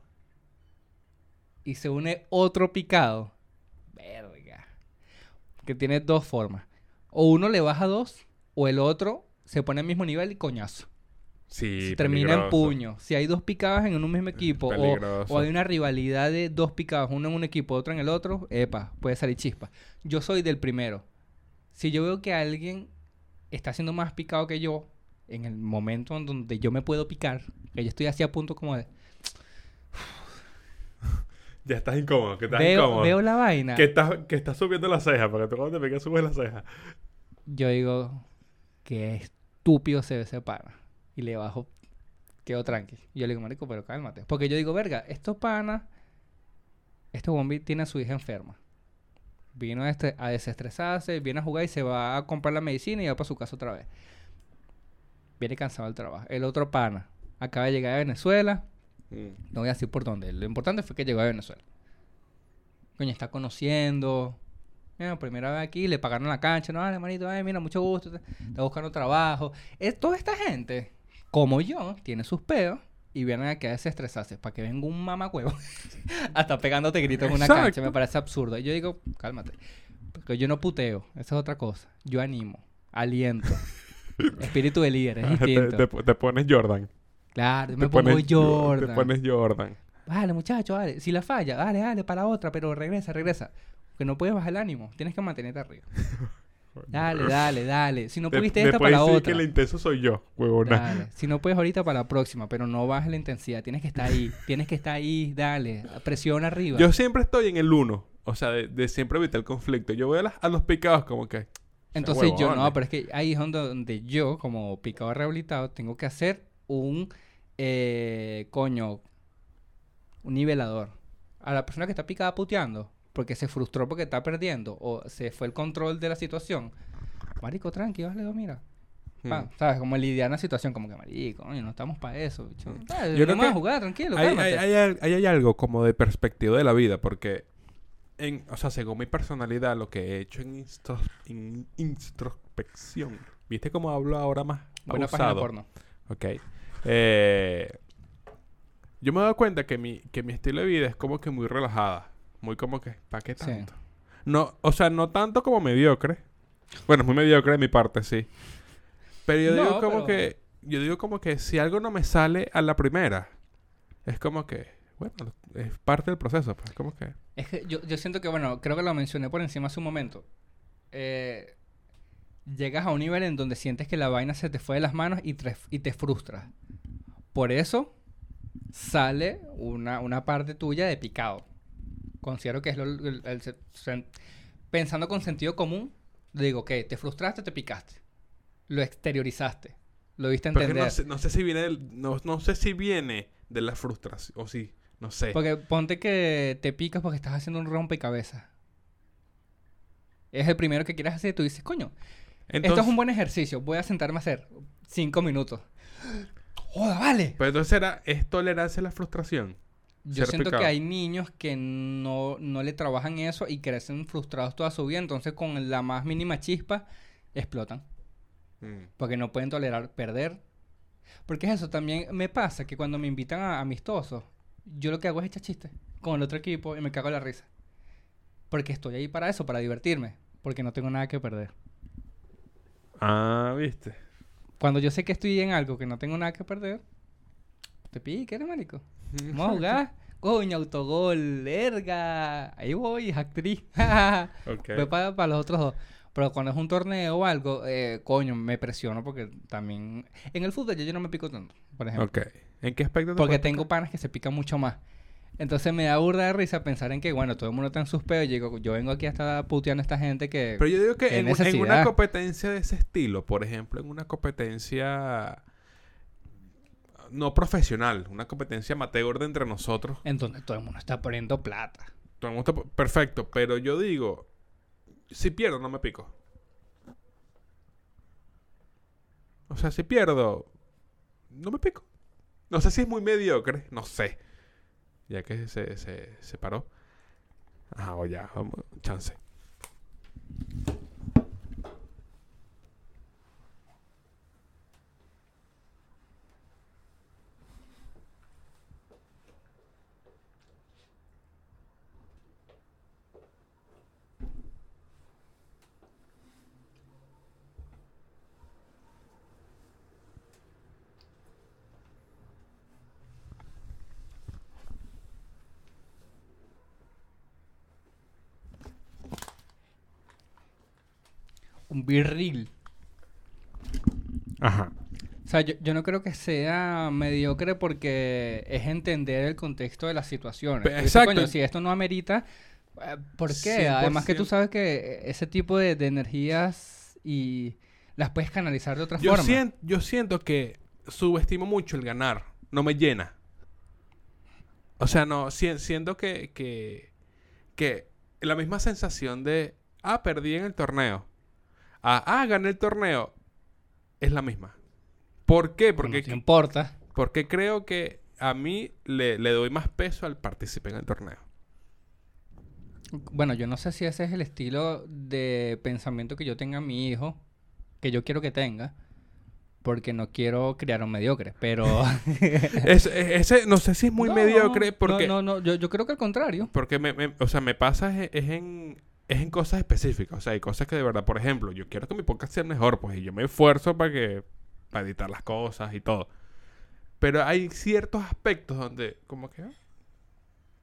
y se une otro picado. Que tiene dos formas. O uno le baja dos, o el otro se pone al mismo nivel y coñazo. Sí, Se termina en puño. Si hay dos picadas en un mismo equipo o, o hay una rivalidad de dos picadas, uno en un equipo, otro en el otro, epa, puede salir chispa. Yo soy del primero. Si yo veo que alguien está siendo más picado que yo en el momento en donde yo me puedo picar, que yo estoy así a punto como de... Ya estás incómodo, que estás Veo, incómodo. veo la vaina. Que estás, que estás subiendo la ceja, porque tú cuando te pegas subes la ceja. Yo digo, qué estúpido se ve ese pana. Y le bajo, quedo tranqui. Y yo le digo, marico, pero cálmate. Porque yo digo, verga, estos panas, este bombi tiene a su hija enferma. Vino a, este- a desestresarse, viene a jugar y se va a comprar la medicina y va para su casa otra vez. Viene cansado del trabajo. El otro pana acaba de llegar a Venezuela. Mm. No voy a decir por dónde. Lo importante fue que llegó a Venezuela. Coño, está conociendo. Mira, primera vez aquí, le pagaron la cancha. No, vale, manito, ay, mira, mucho gusto. Está buscando trabajo. Es, toda esta gente, como yo, tiene sus peos y vienen aquí a desestresarse para que venga un mamacuevo *laughs* hasta pegándote gritos en una Exacto. cancha. Me parece absurdo. Y yo digo, cálmate. Porque yo no puteo. Esa es otra cosa. Yo animo, aliento. *laughs* Espíritu de líder, es te, distinto. te- te pones Jordan. Claro, Te me pongo pones Jordan. Te pones Jordan. Dale, muchacho, dale. Si la falla, dale, dale, para la otra, pero regresa, regresa. Que no puedes bajar el ánimo. Tienes que mantenerte arriba. *laughs* Dale, dale, dale. Si no pudiste esta, para la otra. que el intenso soy yo, huevona. Dale. Si no puedes ahorita, para la próxima. Pero no bajes la intensidad. Tienes que estar ahí. *laughs* Tienes que estar ahí. Dale. Presiona arriba. Yo siempre estoy en el uno. O sea, de, de siempre evitar el conflicto. Yo voy a, las- a los picados como que... Entonces yo, no, pero es que ahí es donde, donde yo, como picado rehabilitado, tengo que hacer un, eh, coño, un nivelador. A la persona que está picada puteando, porque se frustró porque está perdiendo, o se fue el control de la situación. Marico, tranqui, vale, mira. Pa, Mm. ¿Sabes? Como lidiar en la situación, como que, marico, no estamos para eso. bicho. Dale, Yo creo venimos a jugar, tranquilo, Hay, hay, hay al- hay- hay algo como de perspectiva de la vida, porque, en, o sea, según mi personalidad, lo que he hecho en, instro- en introspección, ¿viste cómo hablo ahora más Buena página porno. Ok. Eh, yo me he dado cuenta que mi, que mi estilo de vida es como que muy relajada. Muy como que, ¿para qué Sí. tanto? No, o sea, no tanto como mediocre. Bueno, es muy mediocre de mi parte, sí. Pero yo No, digo como pero- que, yo digo como que si algo no me sale a la primera, es como que, bueno, es parte del proceso, pues, como que... Es que yo, yo siento que, bueno, creo que lo mencioné por encima hace un momento. Eh, llegas a un nivel en donde sientes que la vaina se te fue de las manos y te, y te frustras. Por eso sale una, una parte tuya de picado. Considero que es lo, el- el pensando con sentido común, digo que te frustraste, te picaste. Lo exteriorizaste. Lo que entender. no, sé, no sé si viene del- no, no sé si viene de la frustración, o sí, no sé. Porque ponte que te picas porque estás haciendo un rompecabezas. Es el primero que quieres hacer y tú dices, coño, esto es un buen ejercicio, voy a sentarme a hacer cinco minutos. ¡Joda, vale! Pero entonces era, es tolerancia a la frustración. Yo siento picado. que hay niños que no, no le trabajan eso y crecen frustrados toda su vida, entonces con la más mínima chispa explotan. Mm. Porque no pueden tolerar perder. Porque es eso, también me pasa que cuando me invitan a amistosos, yo lo que hago es echar chistes con el otro equipo y me cago en la risa. Porque estoy ahí para eso, para divertirme. Porque no tengo nada que perder. Ah, viste. Cuando yo sé que estoy en algo que no tengo nada que perder, te pique, ¿eres marico? *laughs* Vamos a jugar. Coño, autogol, verga. Ahí voy, actriz. *laughs* Ok. Voy para, los otros dos. Pero cuando es un torneo o algo, eh, coño, me presiono porque también... En el fútbol yo, yo no me pico tanto, por ejemplo. Ok. ¿En qué aspecto te Porque tengo picar? panas que se pican mucho más. Entonces me da burda de risa pensar en que, bueno, todo el mundo está en sus peos. Y digo, yo vengo aquí a estar puteando a esta gente que... Pero yo digo que en, un- en una competencia de ese estilo, por ejemplo, en una competencia no profesional, una competencia amateur de entre nosotros, En donde todo el mundo está poniendo plata. todo el mundo está perfecto, pero yo digo, si pierdo no me pico. O sea, si pierdo, no me pico. No sé si es muy mediocre, no sé. Ya que se, se, se paró. Ajá, o ya, vamos, chance. Un birril. Ajá. O sea, yo, yo no creo que sea mediocre porque es entender el contexto de las situaciones. Exacto. "Coño, si esto no amerita, eh, ¿por qué? Además que tú 100%. sabes que ese tipo de, de energías y las puedes canalizar de otra Yo, forma. sien- yo siento que subestimo mucho el ganar. No me llena. O sea, no, si- siento que, que, que la misma sensación de, ah, perdí en el torneo. Ah, ah, gané el torneo. Es la misma. ¿Por qué? Porque, no importa. porque creo que a mí le, le doy más peso al participar en el torneo. Bueno, yo no sé si ese es el estilo de pensamiento que yo tenga a mi hijo, que yo quiero que tenga, porque no quiero criar a un mediocre, pero... Es- *laughs* es- ese, no sé si es muy No, mediocre porque... No, no, no, yo, yo creo que al contrario. Porque, me, me- o sea, me pasa es, es en, es en cosas específicas. O sea, hay cosas que de verdad, por ejemplo, yo quiero que mi podcast sea mejor, pues, y yo me esfuerzo para que, para editar las cosas y todo. Pero hay ciertos aspectos donde, como que, ah,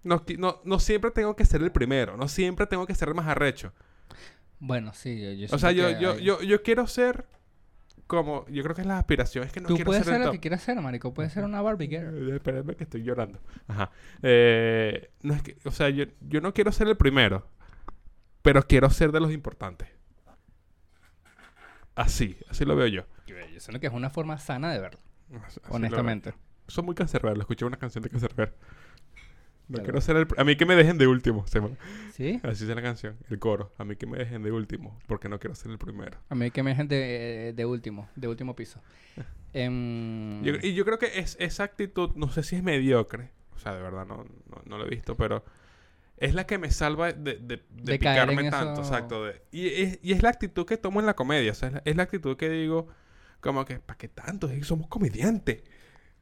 no, no, no siempre tengo que ser el primero, no siempre tengo que ser el más arrecho. Bueno, sí, yo, yo O sea, yo, yo, hay- yo, yo quiero ser como, yo creo que es la aspiración, es que no Tú quiero puedes ser lo que quieras ser, marico. Puedes ser una Barbie girl. *laughs* Espérenme que estoy llorando. Ajá. Eh, no es que, o sea, yo, yo no quiero ser el primero, pero quiero ser de los importantes. Así, así lo veo yo. Yo siento que es una forma sana de verlo, Así- lo honestamente. veo. Soy muy cancerbero, escuché una canción de cancerbero. No quiero ser el... A mí que me dejen de último. se. ¿Sí? Así es la canción, el coro. A mí que me dejen de último, porque no quiero ser el primero. A mí que me dejen de, de último, de último piso. *laughs* Em, Yo- y yo creo que es, esa actitud, no sé si es mediocre, o sea, de verdad no, no, no lo he visto, pero es la que me salva de, de, de picarme tanto, eso. exacto. y, es, y es la actitud que tomo en la comedia, o sea, es la, es la actitud que digo, como que, ¿para qué tanto? Somos comediantes.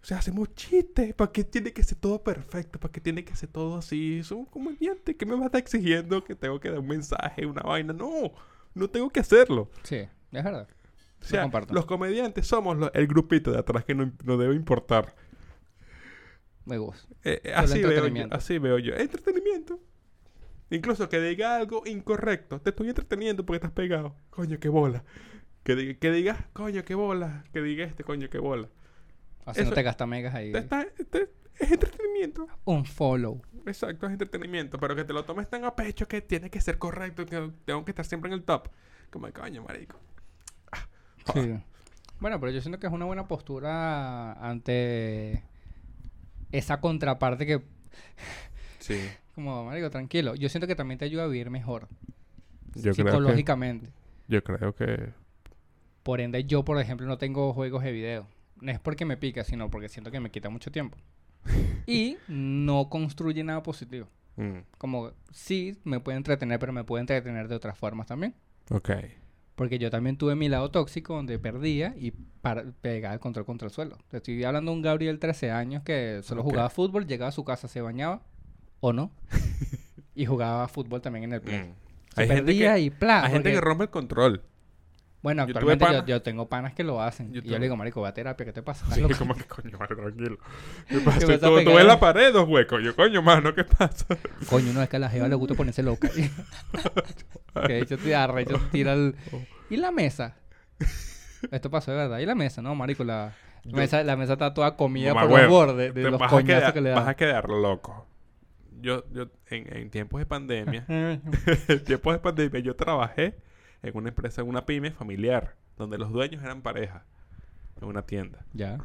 O sea, hacemos chistes, ¿para qué tiene que ser todo perfecto? ¿Para qué tiene que ser todo así? Somos comediantes, ¿qué me va a estar exigiendo que tengo que dar un mensaje, una vaina? No, no tengo que hacerlo. Sí, es verdad. O sea, comparto. los comediantes somos el grupito de atrás que no, no debe importar. Me gusta. Eh, eh, así, veo yo, así veo yo. Entretenimiento. Incluso que diga algo incorrecto. Te estoy entreteniendo porque estás pegado. Coño, qué bola. Que, diga- que digas, coño, qué bola. Que diga este, coño, qué bola. Así no te gasta megas ahí. Te está- te- es entretenimiento. Un follow. Exacto, es entretenimiento. Pero que te lo tomes tan a pecho que tiene que ser correcto. Que tengo que estar siempre en el top. Como, coño, marico. Ah. Sí. Bueno, pero yo siento que es una buena postura ante esa contraparte que, Sí. como, marico, tranquilo. Yo siento que también te ayuda a vivir mejor. Yo creo que, psicológicamente. yo creo que Por ende, yo, por ejemplo, no tengo juegos de video. No es porque me pica, sino porque siento que me quita mucho tiempo. *laughs* y no construye nada positivo. mm, Como, sí, me puede entretener, pero me puede entretener de otras formas también. ok. Porque yo también tuve mi lado tóxico donde perdía y para- pegaba el control contra el suelo. Te estoy hablando de un Gabriel 13 años que solo jugaba fútbol, llegaba a su casa, se bañaba o no. *laughs* y jugaba fútbol también en el play. Mm. Se Hay gente perdía que- y plá. Hay gente que rompe el control. Bueno, actualmente yo, tengo panas que lo hacen. Y yo le digo, marico, va a terapia, ¿qué te pasa? ¿Estás Sí, *laughs* loco?" como que coño, vale, tranquilo. *laughs* ¿Qué pasa? Tú, ves la pared dos huecos. Yo, coño, mano, ¿qué pasa? *laughs* Coño, no, es que a la jeva le gusta ponerse loca. que de hecho te arrecho, tira el... ¿Y la mesa? Esto pasó de verdad. ¿Y la mesa? No, marico, la... Yo- Mesa, la mesa está toda comida Mamá por los bordes de los vas, coñazos quedar, que le vas da. a quedar loco. Yo, yo en, en tiempos de pandemia, en tiempos de pandemia, yo trabajé en una empresa, en una pyme familiar, donde los dueños eran pareja, en una tienda. ya.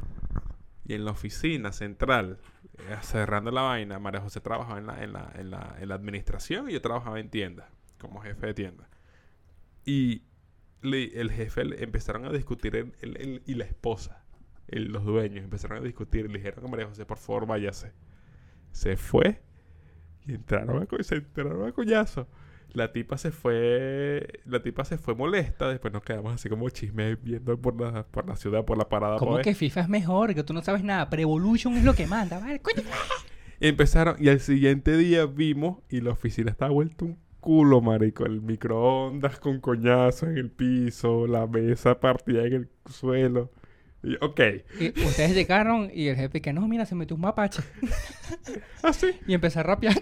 Y en la oficina central, eh, cerrando la vaina, María José trabajaba en la, en, la, en, la, en la administración y yo trabajaba en tienda, como jefe de tienda. Y le- el jefe le- empezaron a discutir, él, él- él y la esposa, el- los dueños, empezaron a discutir y le dijeron a María José, por favor, váyase. Se fue y entraron a, co- se entraron a coñazo. La tipa se fue, la tipa se fue molesta, después nos quedamos así como chisme viendo por la, por la ciudad, por la parada. ¿Cómo por ahí. que FIFA es mejor? Que tú no sabes nada. Prevolution es lo que manda. Vale. Y *laughs* empezaron, y al siguiente día vimos, y la oficina estaba vuelta un culo, marico. El microondas con coñazo en el piso, la mesa partida en el suelo. Y, ok, Y ustedes llegaron y el jefe que no, mira, se metió un mapache. *laughs* así, *laughs* Y empecé a rapear.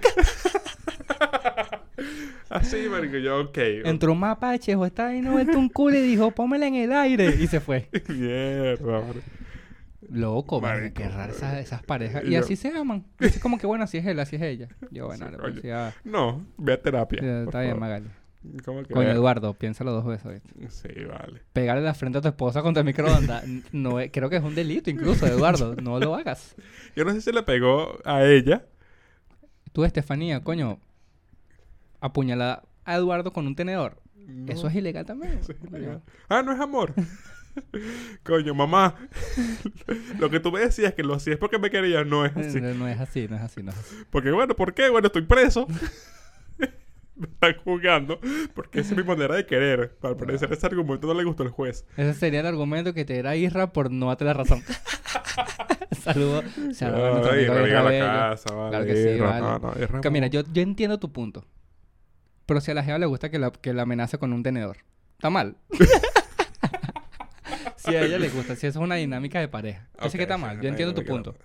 *laughs* Así, marico, yo, ok. Entró un mapache, o está ahí, no vuelto un culo y dijo, pómela en el aire. Y se fue. *laughs* Mierda, marico. Loco, marico, qué raro esas, esas parejas. Y Y yo- así se aman. *laughs* Así como que, bueno, así es él, así es ella. Yo, bueno, Sí, coño. decía, No, ve a terapia. "Sí, por está bien. Magali. ¿Cómo que ve? Eduardo, piénsalo dos veces. ¿viste? Sí, vale. Pegarle la frente a tu esposa contra el microondas, no es- creo que es un delito incluso, Eduardo. No lo hagas. Yo no sé si le pegó a ella. Tú, Estefanía, coño, apuñalada a Eduardo con un tenedor. No. Eso es ilegal también. *laughs* Sí, coño. legal. Ah, no es amor. *laughs* Coño, mamá. *laughs* lo que tú me decías que lo hacías porque me querías, no es así. No, no es así, no es así, no es así. Porque bueno, ¿por qué? Bueno, estoy preso. me están jugando. Porque esa es mi manera de querer. Al parecer ese argumento no le gustó al juez. Ese sería el argumento que te diera Isra por no darte la razón. Saludos. Saludos Isra a la casa, vale. Claro que sí, Irra, vale. no, no, Irra Que es mira, muy- yo, yo entiendo tu punto. Pero si a la jeva le gusta que la, que la amenace con un tenedor, está mal. *laughs* si a ella le gusta, si eso es una dinámica de pareja. Yo sé que está mal, yo entiendo tu punto.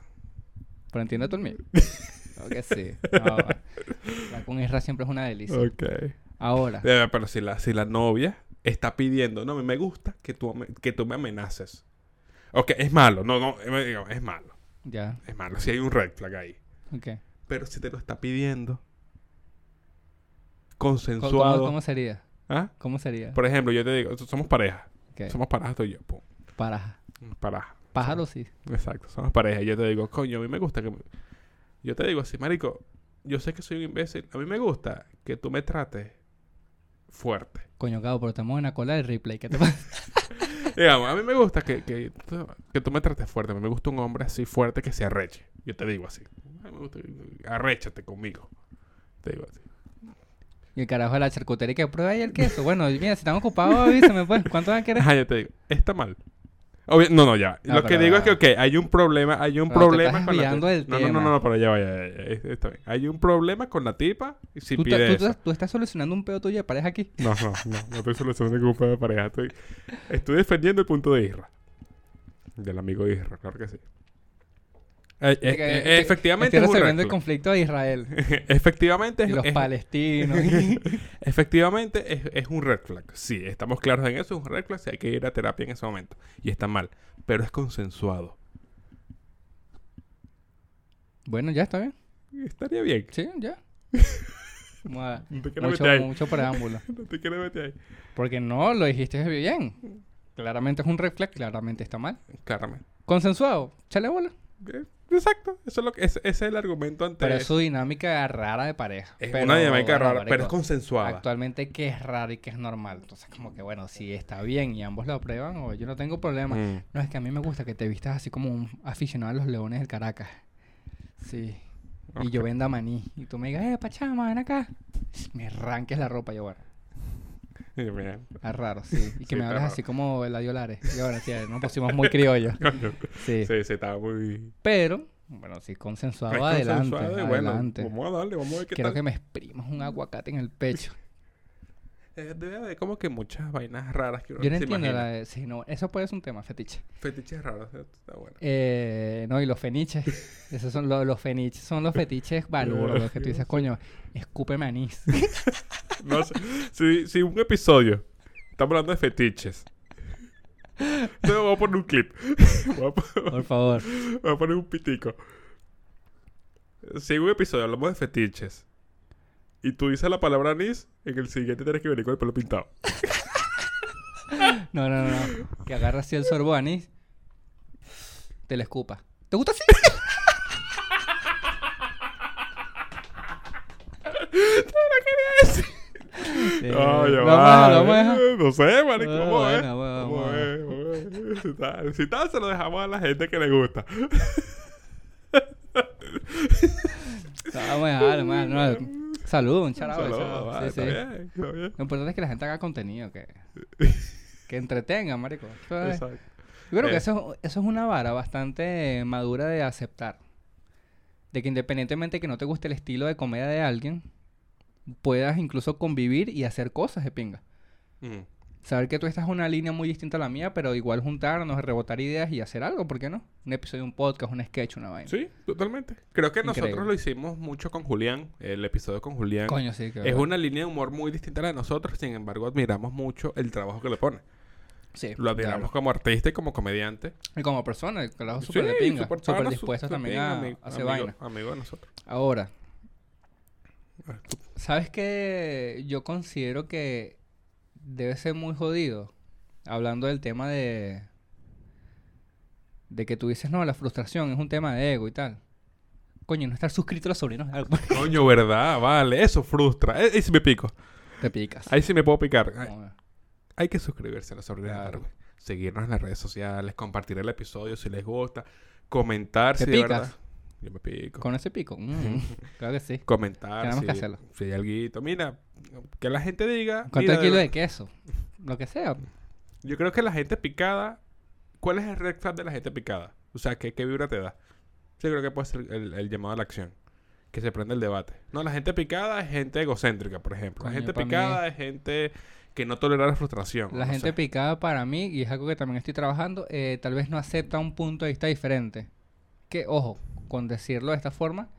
Pero entiende tú el mío. Que sí. No. La con Isra siempre es una delicia. Ok. Ahora, pero si la, si la novia está pidiendo, no, me gusta que tú, que tú me amenaces. Ok, es malo. No, no, es malo. ya, Es malo. Si hay un red flag ahí. ok. Pero si te lo está pidiendo, ¿Cómo, consensuado. cómo, cómo sería? ¿Ah? ¿Cómo sería? Por ejemplo, yo te digo, somos pareja. Somos pareja tú y yo. Pum. Para. Pareja. Pájaro sí. Exacto, somos pareja. Yo te digo, coño, a mí me gusta que... me- Yo te digo así, marico, yo sé que soy un imbécil. A mí me gusta que tú me trates fuerte. Coño, cabo, pero estamos en la cola del replay. ¿Qué te pasa? *laughs* Digamos, a mí me gusta que, que, tú- que tú me trates fuerte. A mí me gusta un hombre así fuerte que se arreche. Yo te digo así. A mí me gusta, arréchate conmigo. Te digo así. Y el carajo de la charcutería que prueba ahí el queso. Bueno, mira, si están ocupados, avísame pues. ¿Cuánto van a querer? Ajá, yo te digo, está mal. Obvio- no, no, ya. Ah, Lo que digo es que, ok, hay un problema, hay un Pero problema con la tipa. del No, no, no, no, pero ya vaya, ya, ya, ya, está bien. Hay un problema con la tipa si ¿Tú, pide te- tú, eso. tú estás solucionando un pedo tuyo de pareja aquí? No, no, no, no estoy solucionando ningún problema de pareja. Estoy, estoy defendiendo el punto de Isra. Del amigo Isra, claro que sí. Eh, eh, eh, efectivamente es un el conflicto de Israel *laughs* Efectivamente y los es- palestinos. *laughs* efectivamente es, es un red flag. Sí, estamos claros en eso, es un red flag. Si hay que ir a terapia en ese momento. Y está mal. Pero es consensuado. bueno, ya está bien. Estaría bien. Sí, ya. *laughs* No te mucho, meter ahí. mucho preámbulo. No te quiero meter ahí. Porque no, lo dijiste bien. Claramente es un red flag, claramente está mal. Claramente. Consensuado, chale bola. Eh, Exacto. Eso es lo que, ese, ese es el argumento ante Pero es su dinámica rara de pareja. Es Pero, una dinámica bueno, rara, marico, pero es consensuada. Actualmente que es raro y que es normal. Entonces, como que bueno, si está bien y ambos lo aprueban, o yo no tengo problema. Mm. No, es que a mí me gusta que te vistas así como un aficionado a los leones del Caracas. Sí. Y yo venda maní. Y tú me digas, eh, Pachama, ven acá. Me arranques la ropa. Yo, bueno. *laughs* es raro, sí. Y que Sí, me raro. así como el Adiolares. Yo, bueno, sí, nos pusimos muy criollos. *laughs* Sí. Sí, sí, estaba muy... Pero, bueno, sí, consensuado, adelante. consensuado y bueno, adelante. vamos a darle, vamos a ver qué Quiero tal. que me exprimas un aguacate en el pecho. Eh, debe haber como que muchas vainas raras que uno Yo no se entiendo imagina. la de... Sí, no, eso puede ser un tema, fetiche. Fetiches raros, eh, está bueno. Eh, no, y los feniches. *laughs* Esos son los, los feniches, son los fetiches balurdos que tú dices, coño, escúpeme anís. *laughs* No sé, si, si un episodio estamos hablando de fetiches. Entonces voy a poner un clip. *laughs* Voy a, po- Por favor. voy a poner un pitico. Si en un episodio hablamos de fetiches y tú dices la palabra anís, en el siguiente tienes que venir con el pelo pintado. *laughs* No, no, no. no. Que agarra así el sorbo de anís, te lo escupa. ¿Te gusta así? *laughs* Sí. Lo ya vamos va. lo vamos a dejar. No sé, marico. A ver. bueno, bueno, ver. vamos a ver. Si tal, si tal, se lo dejamos a la gente que le gusta. *laughs* No, vamos a dejarlo. No, Un. Saludos, Sí, sí. bien, está bien. Lo importante es que la gente haga contenido, que, *laughs* que entretenga, marico. Exacto. Yo creo que Eh. eso, eso es una vara bastante madura de aceptar. De que independientemente de que no te guste el estilo de comedia de alguien, puedas incluso convivir y hacer cosas de pinga. Mm. Saber que tú estás en una línea muy distinta a la mía, pero igual juntarnos, rebotar ideas y hacer algo, ¿por qué no? Un episodio, un podcast, un sketch, una vaina. Sí, totalmente. Creo que nosotros lo hicimos mucho con Julián. El episodio con Julián. Coño, sí, que Es una línea de humor muy distinta a la de nosotros. Sin embargo, admiramos mucho el trabajo que le pone. Sí, Lo admiramos claro. como artista y como comediante. Y como persona, el carajo súper Sí, de pinga. súper dispuesto también a, hacer amigo- vaina. Amigo de nosotros. Ahora, Ah, ¿sabes qué? Yo considero que debe ser muy jodido. Hablando del tema de... De que tú dices, no, la frustración es un tema de ego y tal. Coño, no estar suscrito a los sobrinos de. *laughs* Coño, ¿verdad? Vale, eso frustra. Eh, Ahí sí me pico. Te picas. Ahí sí me puedo picar. Hay, que suscribirse a la sobrina de Claro. Seguirnos en las redes sociales, compartir el episodio si les gusta, comentar ¿Te si de picas? verdad. Yo me pico. Con ese pico. Mm, *laughs* claro que sí. Comentar Tenemos si, que hacerlo. si hay algo. Mira, que la gente diga. ¿Cuánto kilo de- queso? Lo que sea. *laughs* Yo creo que la gente picada. ¿Cuál es el red flag de la gente picada? O sea, ¿qué, qué vibra te da? Yo creo que puede ser el, el llamado a la acción. Que se prende el debate. No, la gente picada es gente egocéntrica, por ejemplo. Coño, la gente picada es gente que no tolera la frustración. La gente picada para mí, y es algo que también estoy trabajando, eh, tal vez no acepta un punto de vista diferente. Que, ojo, con decirlo de esta forma,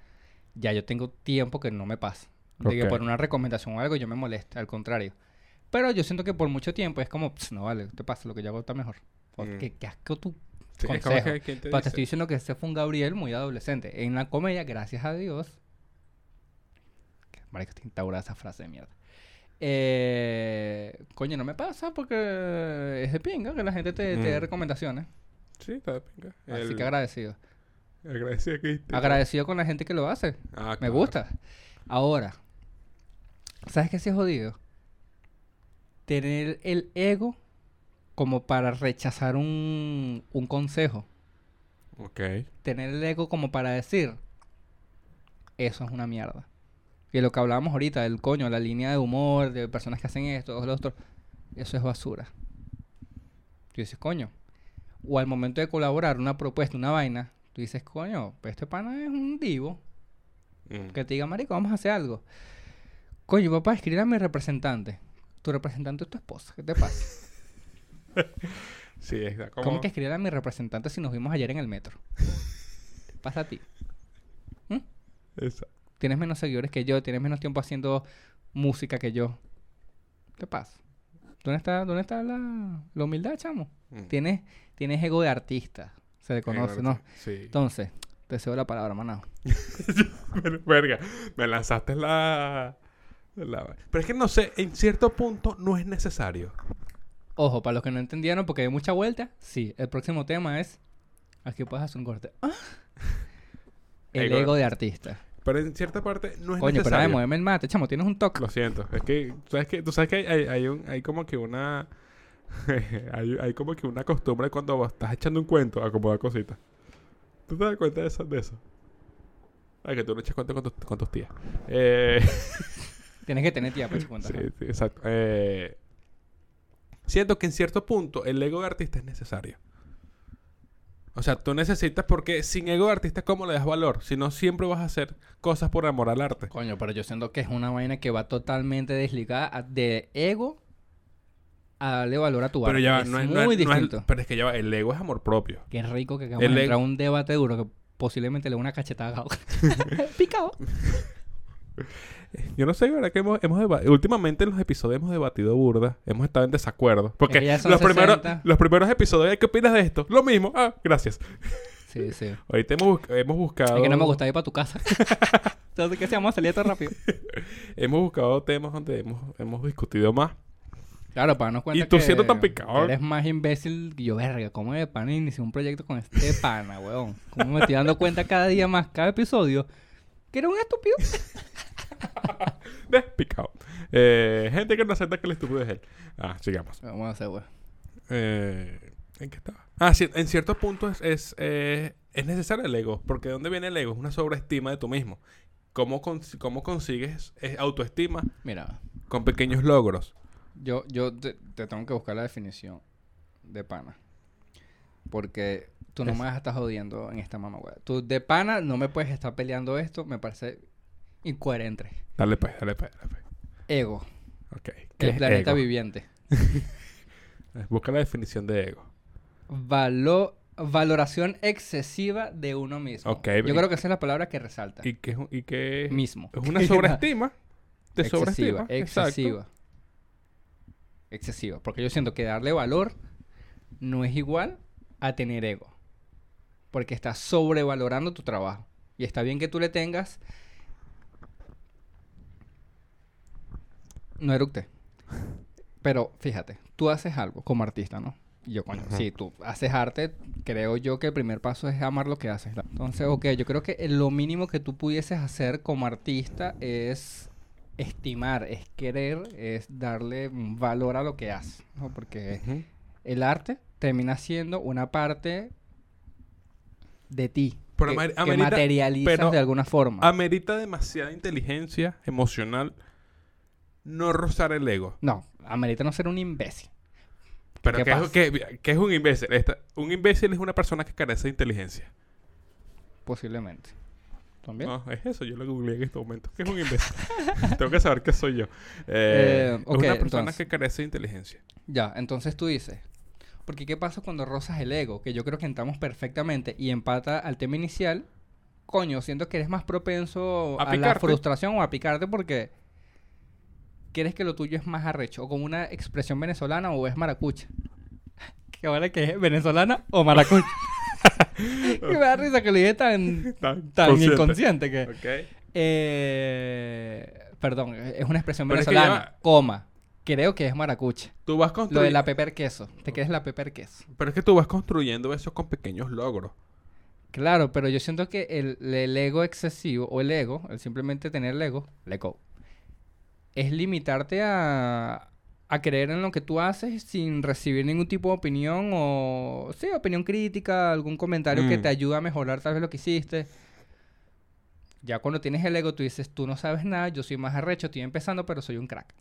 ya yo tengo tiempo que no me pasa. De que Ok. por una recomendación o algo yo me moleste, al contrario. Pero yo siento que por mucho tiempo es como, "Pss, no vale, te pasa, lo que yo hago está mejor. O, Mm. ¿Qué, qué asco tú? Sí, consejo. que- ¿quién te Pero te estoy diciendo que ese fue un Gabriel muy adolescente. En la comedia, gracias a Dios. Marica, estoy instaurada esa frase de mierda. Eh, coño, no me pasa porque es de pinga que la gente te, te dé Mm. recomendaciones. Sí, está de pinga. Así El- que agradecido. Agradecido te- Agradecido con la gente que lo hace. Ah, Me claro. gusta. Ahora, ¿sabes qué sí es jodido? Tener el ego como para rechazar un, un consejo. Ok. tener el ego como para decir, eso es una mierda. Y lo que hablábamos ahorita, del coño, la línea de humor, de personas que hacen esto, lo otro, eso es basura. Tú dices, coño. O al momento de colaborar una propuesta, una vaina, tú dices, coño, pues este pana es un divo. Mm. Que te diga, marico, vamos a hacer algo. Coño, papá, escribe a mi representante. Tu representante es tu esposa. ¿Qué te pasa? *laughs* Sí, está como... ¿Cómo que escribir a mi representante si nos vimos ayer en el metro? ¿Qué pasa a ti? Esa- Tienes menos seguidores que yo, tienes menos tiempo haciendo música que yo. ¿Qué pasa? ¿Dónde está, dónde está la, la humildad, chamo? Mm. Tienes, tienes ego de artista. Se le conoce, ¿no? Sí. Entonces, te cedo la palabra. Pero, *laughs* verga, me lanzaste la, la- Pero es que no sé, en cierto punto no es necesario. Ojo, para los que no entendieron, porque hay mucha vuelta, sí, el próximo tema es. Aquí puedes hacer un corte. ¡Ah! *laughs* El Ego. ego de artista. Pero en cierta parte no es Coño, pero necesario. muéveme el mate, chamo, tienes un toque. Lo siento, es que, ¿sabes qué? Tú sabes que hay, hay, hay un, hay como que una... *laughs* hay, hay como que una costumbre cuando estás echando un cuento a acomodar cositas. ¿Tú te das cuenta de eso? De eso? Ay, que tú no echas cuenta con, tus- con tus tías. Eh... *laughs* Tienes que tener tiempo, chico. Sí, sí, exacto. Eh, siento que en cierto punto el ego de artista es necesario. O sea, tú necesitas porque sin ego de artista, ¿cómo le das valor? Si no, siempre vas a hacer cosas por amor al arte. Coño, pero yo siento que es una vaina que va totalmente desligada de ego a darle valor a tu Pero arte. ya va, es no es, muy no es- no es- distinto. pero es que ya va, el ego es amor propio. Qué rico que acabamos El de ego- entrar a un debate duro que posiblemente le una cachetada a. *laughs* Picado. Yo no sé, ¿verdad? Que hemos, últimamente en los episodios hemos debatido burda, hemos estado en desacuerdo. Porque ya los primeros, 60. los primeros episodios, ¿qué opinas de esto? Lo mismo. Ah, gracias. Sí, sí. *laughs* Ahorita hemos, hemos buscado. Es que no me gusta ir para tu casa. *laughs* Entonces, ¿qué hacemos? Salir todo rápido. Hemos buscado temas donde hemos, hemos discutido más. Claro, para darnos cuenta Y tú que siendo tan picado. Eres más imbécil que yo, verga. ¿Cómo de pana inicié un proyecto con este *laughs* pana, weón? ¿Cómo me estoy dando cuenta cada día más, cada episodio? Que era un estúpido. *laughs* Despicado. Eh, gente que no acepta que el estúpido es él. Ah, sigamos. Vamos a hacer, weón. Eh, ¿En qué estaba? Ah, sí, en ciertos puntos es, es, eh, es necesario el ego. Porque ¿de dónde viene el ego? Es una sobreestima de tú mismo. ¿Cómo, cons- cómo consigues autoestima Mira, con pequeños logros? Yo, yo te, te tengo que buscar la definición de pana. Porque tú no me vas a estar jodiendo en esta mamá, weón. Tú de pana no me puedes estar peleando esto. Me parece incoherente. Dale pues, dale pues, dale pues. Ego. Ok. ¿Qué El es planeta ego? viviente. *laughs* Busca la definición de ego. Valo- valoración excesiva de uno mismo. Ok, Yo creo que esa es la palabra que resalta. ¿Y un- y qué es? mismo. Es una sobreestima. *laughs* Te excesiva, sobreestima. Exacto. Excesiva. Porque yo siento que darle valor no es igual a tener ego. Porque estás sobrevalorando tu trabajo. Y está bien que tú le tengas. No eructe. Pero fíjate, tú haces algo como artista, ¿no? Y yo, coño, si tú haces arte, creo yo que el primer paso es amar lo que haces. Entonces, ok, yo creo que lo mínimo que tú pudieses hacer como artista es estimar, es querer, es darle valor a lo que haces, ¿no? Porque el arte termina siendo una parte de ti. Pero que, amer- que amerita- materializas pero de alguna forma. Amerita demasiada inteligencia emocional no rozar el ego. no, amerita no ser un imbécil. Pero ¿Qué ¿qué, es, es un imbécil? Esta- un imbécil es una persona que carece de inteligencia. Posiblemente. ¿También? No, es eso. Yo lo googleé en este momento. ¿Qué es un imbécil? *laughs* Tengo que saber qué soy yo. Eh, Eh, es una persona entonces. que carece de inteligencia. Ya, entonces tú dices. Porque ¿qué pasa cuando rozas el ego? Que yo creo que entramos perfectamente y empata al tema inicial. Coño, siento que eres más propenso A a, la frustración o a picarte porque crees que lo tuyo es más arrecho. O como una expresión venezolana o es maracucha. *laughs* Que vale que es venezolana o maracucha. *laughs* que me da risa que lo dije tan, Tan tan consciente. inconsciente que... Eh, perdón, es una expresión Pero es que venezolana. ya Coma. Creo que es maracucha. Tú vas Lo de construyendo... la pepper queso. ¿Te quieres la pepper queso? Pero es que tú vas construyendo eso con pequeños logros. Claro, pero yo siento que el, el ego excesivo, o el ego, el simplemente tener el ego, el ego, es limitarte a, a creer en lo que tú haces sin recibir ningún tipo de opinión o, sí, opinión crítica, algún comentario que Mm. te ayude a mejorar tal vez lo que hiciste. Ya cuando tienes el ego, tú dices, tú no sabes nada, yo soy más arrecho, estoy empezando, pero soy un crack.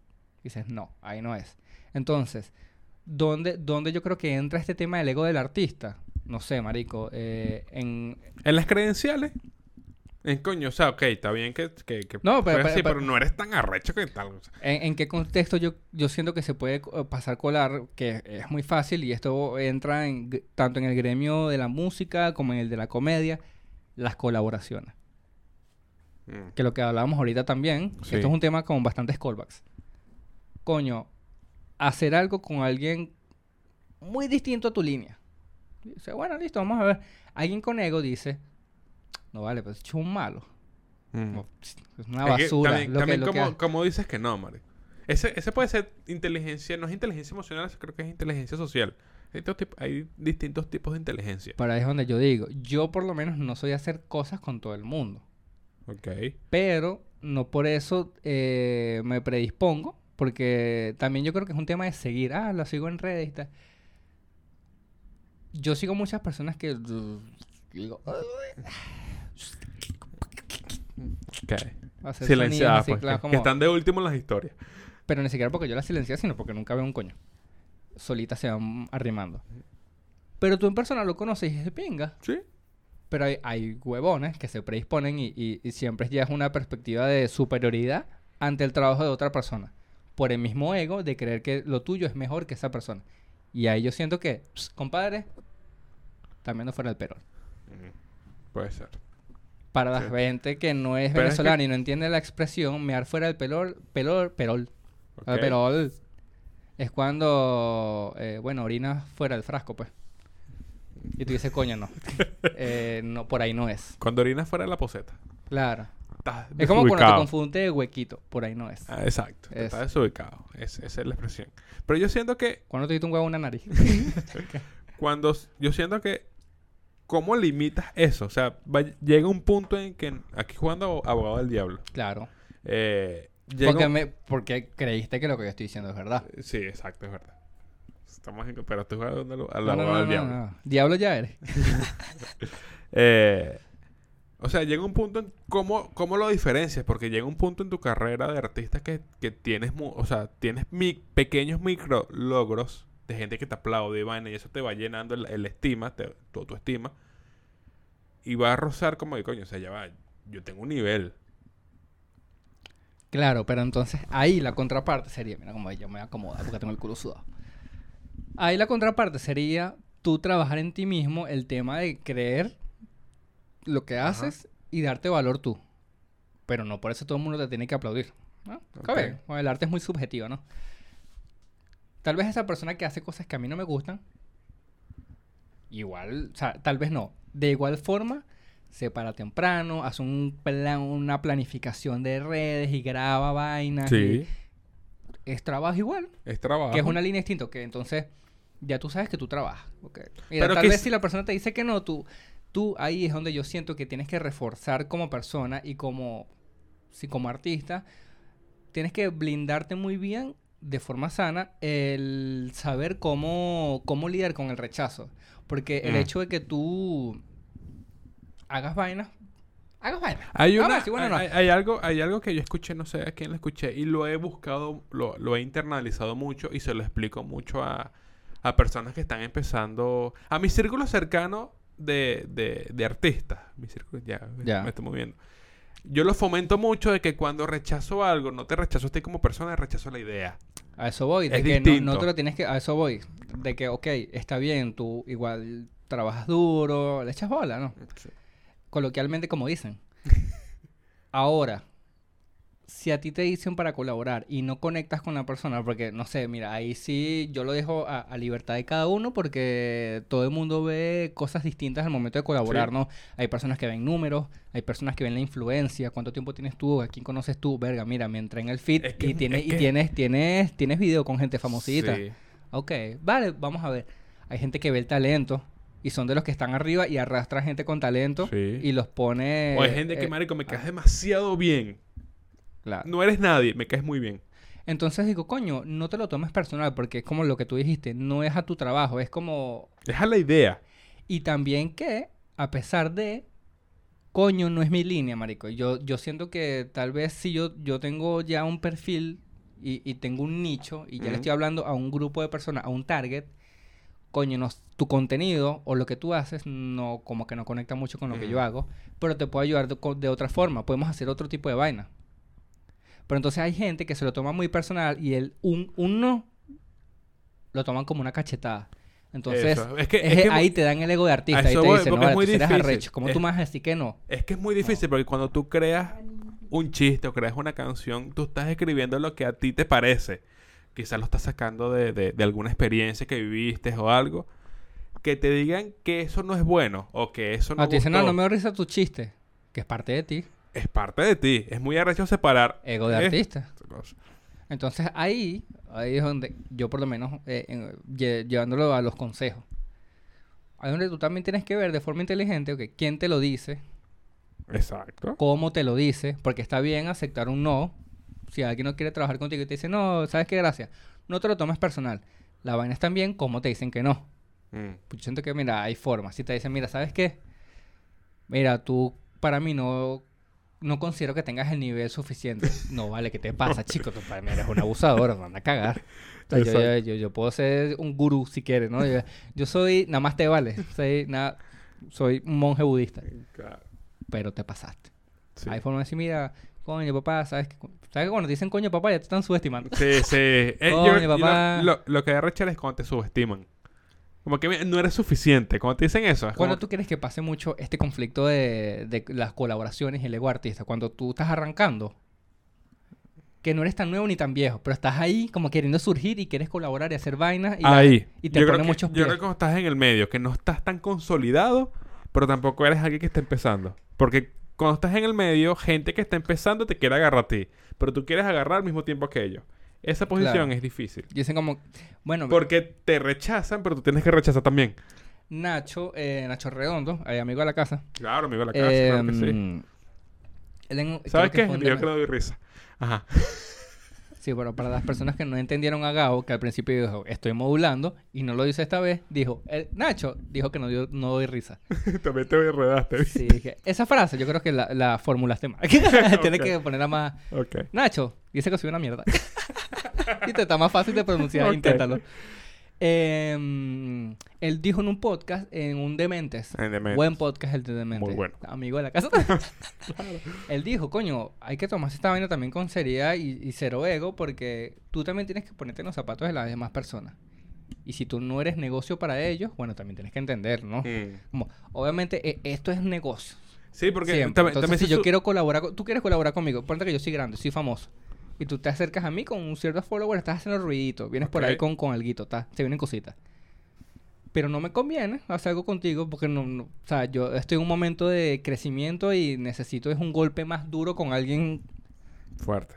Dices, no, ahí no es. Entonces, ¿dónde, dónde yo creo que entra este tema del ego del artista? No sé, marico, eh, en, En las credenciales. En coño, o sea, ok, está bien que, que, que No, pero- así, pero- pero no eres tan arrecho que tal. o sea. ¿En, en qué contexto yo, yo siento que se puede co- pasar colar? Que es muy fácil y esto entra en, tanto en el gremio de la música como en el de la comedia, las colaboraciones. Mm. Que lo que hablábamos ahorita también, Sí. esto es un tema con bastantes callbacks. Coño, hacer algo con alguien muy distinto a tu línea. Dice, bueno, listo, vamos a ver. Alguien con ego dice, no vale, pues es un malo. Mm. No, Es una Es que basura. también lo que- también lo que como, como dices que no, Mario. Ese, ese puede ser inteligencia, no es inteligencia emocional, creo que es inteligencia social. Hay, hay distintos tipos de inteligencia. Pero ahí es donde yo digo, yo por lo menos no soy a hacer cosas con todo el mundo. Ok. Pero no por eso eh, me predispongo, porque también yo creo que es un tema de seguir. Ah, lo sigo en redes y tal. Yo sigo muchas personas que digo, Ok. hacer Silenciadas, así, pues. que- como- que están de último en las historias. Pero ni siquiera porque yo las silencié, sino porque nunca veo un coño. Solitas se van arrimando. Pero tú en persona lo conoces y es de pinga. Sí. Pero hay, hay huevones que se predisponen y, y- y siempre llevas una perspectiva de superioridad ante el trabajo de otra persona. Por el mismo ego de creer que lo tuyo es mejor que esa persona. Y ahí yo siento que, "Ps, compadre, también no fuera el perol. Puede ser. Para la Sí. gente que no es Pero es venezolana que- y no entiende la expresión, mear fuera del pelor, pelor, perol. Ok. perol es cuando, eh, bueno, orinas fuera del frasco, pues. Y tú dices, coño, no. *laughs* Eh, no, por ahí no es. Cuando orinas fuera de la poseta. Claro. Estás Es como cuando te confunde de huequito. Por ahí no es. Ah, exacto. Es. Estás desubicado. Es- esa es la expresión. Pero yo siento que Cuando te diste un huevo en una nariz. *laughs* cuando yo siento que cómo limitas eso, o sea, va- llega un punto en que aquí jugando abogado del diablo. claro. Eh, Porque, un- me, porque creíste que lo que yo estoy diciendo es verdad. Sí, exacto, es verdad. Estamos en, pero estoy jugando al No, al no, abogado no, del diablo. Diablo ya eres. *laughs* Eh, o sea, llega un punto en cómo, cómo lo diferencias, porque llega un punto en tu carrera de artista que, que tienes, mu- o sea, tienes mi- pequeños micro logros de gente que te aplaude y vaina, y eso te va llenando el, el estima, te, tu, tu estima, y va a rozar como de coño, o sea, ya va, yo tengo un nivel. Claro, pero entonces ahí la contraparte sería, mira cómo yo me voy a acomodar porque tengo el culo sudado. Ahí la contraparte sería tú trabajar en ti mismo el tema de creer lo que Ajá. haces y darte valor tú. Pero no por eso todo el mundo te tiene que aplaudir. ¿no? Está Ok. bien. Bueno, el arte es muy subjetivo, ¿no? Tal vez esa persona que hace cosas que a mí no me gustan, igual, o sea, tal vez no. De igual forma, se para temprano, hace un plan, una planificación de redes y graba vainas. Sí. y es trabajo igual. Es trabajo. Que es una línea distinta, que entonces ya tú sabes que tú trabajas. ok. Mira, Pero tal que vez si la persona te dice que no, tú, tú ahí es donde yo siento que tienes que reforzar como persona y como, si como artista, tienes que blindarte muy bien de forma sana el saber cómo, cómo lidiar con el rechazo. Porque el Mm. hecho de que tú hagas vainas, hagas vainas. Hay, Vamos a una, no. hay, hay algo, hay algo que yo escuché, no sé a quién lo escuché, y lo he buscado, lo, lo he internalizado mucho y se lo explico mucho a, a personas que están empezando. A mi círculo cercano de, de, de artistas. Mi círculo, ya, Ya. me estoy moviendo. Yo lo fomento mucho de que cuando rechazo algo, no te rechazo a ti como persona, rechazo la idea. A eso voy, de Es que no, distinto. no te lo tienes que... A eso voy, de que, ok, está bien, tú igual trabajas duro, le echas bola, ¿no? Coloquialmente como dicen. *laughs* Ahora, si a ti te dicen para colaborar y no conectas con la persona, porque, no sé, mira, ahí sí yo lo dejo a, a libertad de cada uno porque todo el mundo ve cosas distintas al momento de colaborar, Sí. ¿no? Hay personas que ven números, hay personas que ven la influencia, cuánto tiempo tienes tú, a quién conoces tú, verga, mira, me entré en el feed Es que y, es- tienes, es y tienes, tienes, tienes video con gente famosita. Sí. Ok, vale, vamos a ver. Hay gente que ve el talento y son de los que están arriba y arrastra gente con talento Sí. y los pone... o hay gente que, eh, marico, me ah, caes demasiado bien. Claro. No eres nadie, me caes muy bien. Entonces digo, coño, no te lo tomes personal porque es como lo que tú dijiste, no es a tu trabajo, es como... Deja la idea. Y también que, a pesar de, coño, no es mi línea, marico. Yo, yo siento que tal vez si yo, yo tengo ya un perfil y, y tengo un nicho y ya le estoy hablando a un grupo de personas, a un target, coño, no, tu contenido o lo que tú haces no como que no conecta mucho con lo que yo hago, pero te puedo ayudar de, de otra forma. Podemos hacer otro tipo de vaina. Pero entonces hay gente que se lo toma muy personal y el un, un no lo toman como una cachetada. Entonces. Es que, es- es que ahí te dan el ego de artista a y eso te voy, dicen, no, es muy tú difícil. ¿Cómo Es- tú me vas a decir que no? Es que es muy difícil porque cuando tú creas un chiste o creas una canción, tú estás escribiendo lo que a ti te parece. Quizás lo estás sacando de, de- de alguna experiencia que viviste o algo. Que te digan que eso no es bueno o que eso no Ah, te dicen, no, no me risa tu chiste. Que es parte de ti. Es parte de ti. Es muy arrecho separar. Ego de artista. cosa. Entonces ahí, ahí es donde yo por lo menos, eh, en- lle- llevándolo a los consejos. Ahí es donde tú también tienes que ver de forma inteligente, ok, quién te lo dice, Exacto. cómo te lo dice, porque está bien aceptar un no. Si alguien no quiere trabajar contigo y te dice, no, ¿sabes qué? Gracias. No te lo tomes personal. La vaina es también cómo te dicen que no. Mm. Pues yo siento que, mira, hay formas. Si te dicen, mira, ¿sabes qué? Mira, tú para mí no, no considero que tengas el nivel suficiente. No, vale, ¿qué te pasa, *laughs* chico? Tú para mí eres un abusador, anda a cagar. O sea, yo, yo, puedo ser un gurú si quieres, ¿no? Yo, yo soy, nada más te vale. Soy, nada, soy un monje budista, Claro. pero te pasaste. Sí. Hay formas de decir, mira, coño, papá, ¿sabes que ¿Sabes que cuando te dicen coño, papá, ya te están subestimando? Sí, sí. Eh, Coño, y lo- papá. Lo, lo que da rechera es cuando te subestiman. Como que no eres suficiente. Cuando te dicen eso, es ¿Cuándo como- tú crees que pase mucho este conflicto de, de las colaboraciones y el ego artista? Cuando tú estás arrancando, que no eres tan nuevo ni tan viejo, pero estás ahí como queriendo surgir y quieres colaborar y hacer vainas y, la- Ahí. y te yo creo que- muchos Yo pies. creo que cuando estás en el medio, que no estás tan consolidado, pero tampoco eres alguien que está empezando. Porque cuando estás en el medio, gente que está empezando te quiere agarrar a ti, pero tú quieres agarrar al mismo tiempo que ellos. Esa posición Claro. es difícil. Dicen como, bueno, Porque te rechazan, pero tú tienes que rechazar también. Nacho, eh, Nacho Redondo, eh, amigo de la casa. Claro, amigo de la casa, claro que sí. em, en- ¿Sabes que qué? un Yo que doy risa. Ajá. Sí, pero para las personas que no entendieron a Gao, que al principio dijo, estoy modulando, y no lo dice esta vez, dijo, eh, Nacho dijo que no, dio- no doy risa. *laughs* También te enredaste. Sí, esa frase yo creo que la, la formulaste mal. *laughs* *laughs* Tienes que ponerla más... Nacho, dice que soy una mierda. *laughs* y te está más fácil de pronunciar, Ok. inténtalo. Em, él dijo en un podcast, en un Dementes, En Dementes. buen podcast el de Dementes, Muy bueno. amigo de la casa. *laughs* él dijo, coño, hay que tomarse esta vaina también con seriedad y, y cero ego, porque tú también tienes que ponerte en los zapatos de las demás personas. Y si tú no eres negocio para ellos, bueno, también tienes que entender, ¿no? Mm. Como, obviamente, e- esto es negocio. Sí, porque Siempre. también, Entonces, también si yo quiero colaborar, con- tú quieres colaborar conmigo, ponte que yo soy grande, soy famoso. Y tú te acercas a mí con un cierto follower, estás haciendo ruidito, vienes por ahí con, con alguito, ta, se vienen cositas. Pero no me conviene hacer algo contigo porque no, no- o sea, yo estoy en un momento de crecimiento y necesito es un golpe más duro con alguien. Fuerte.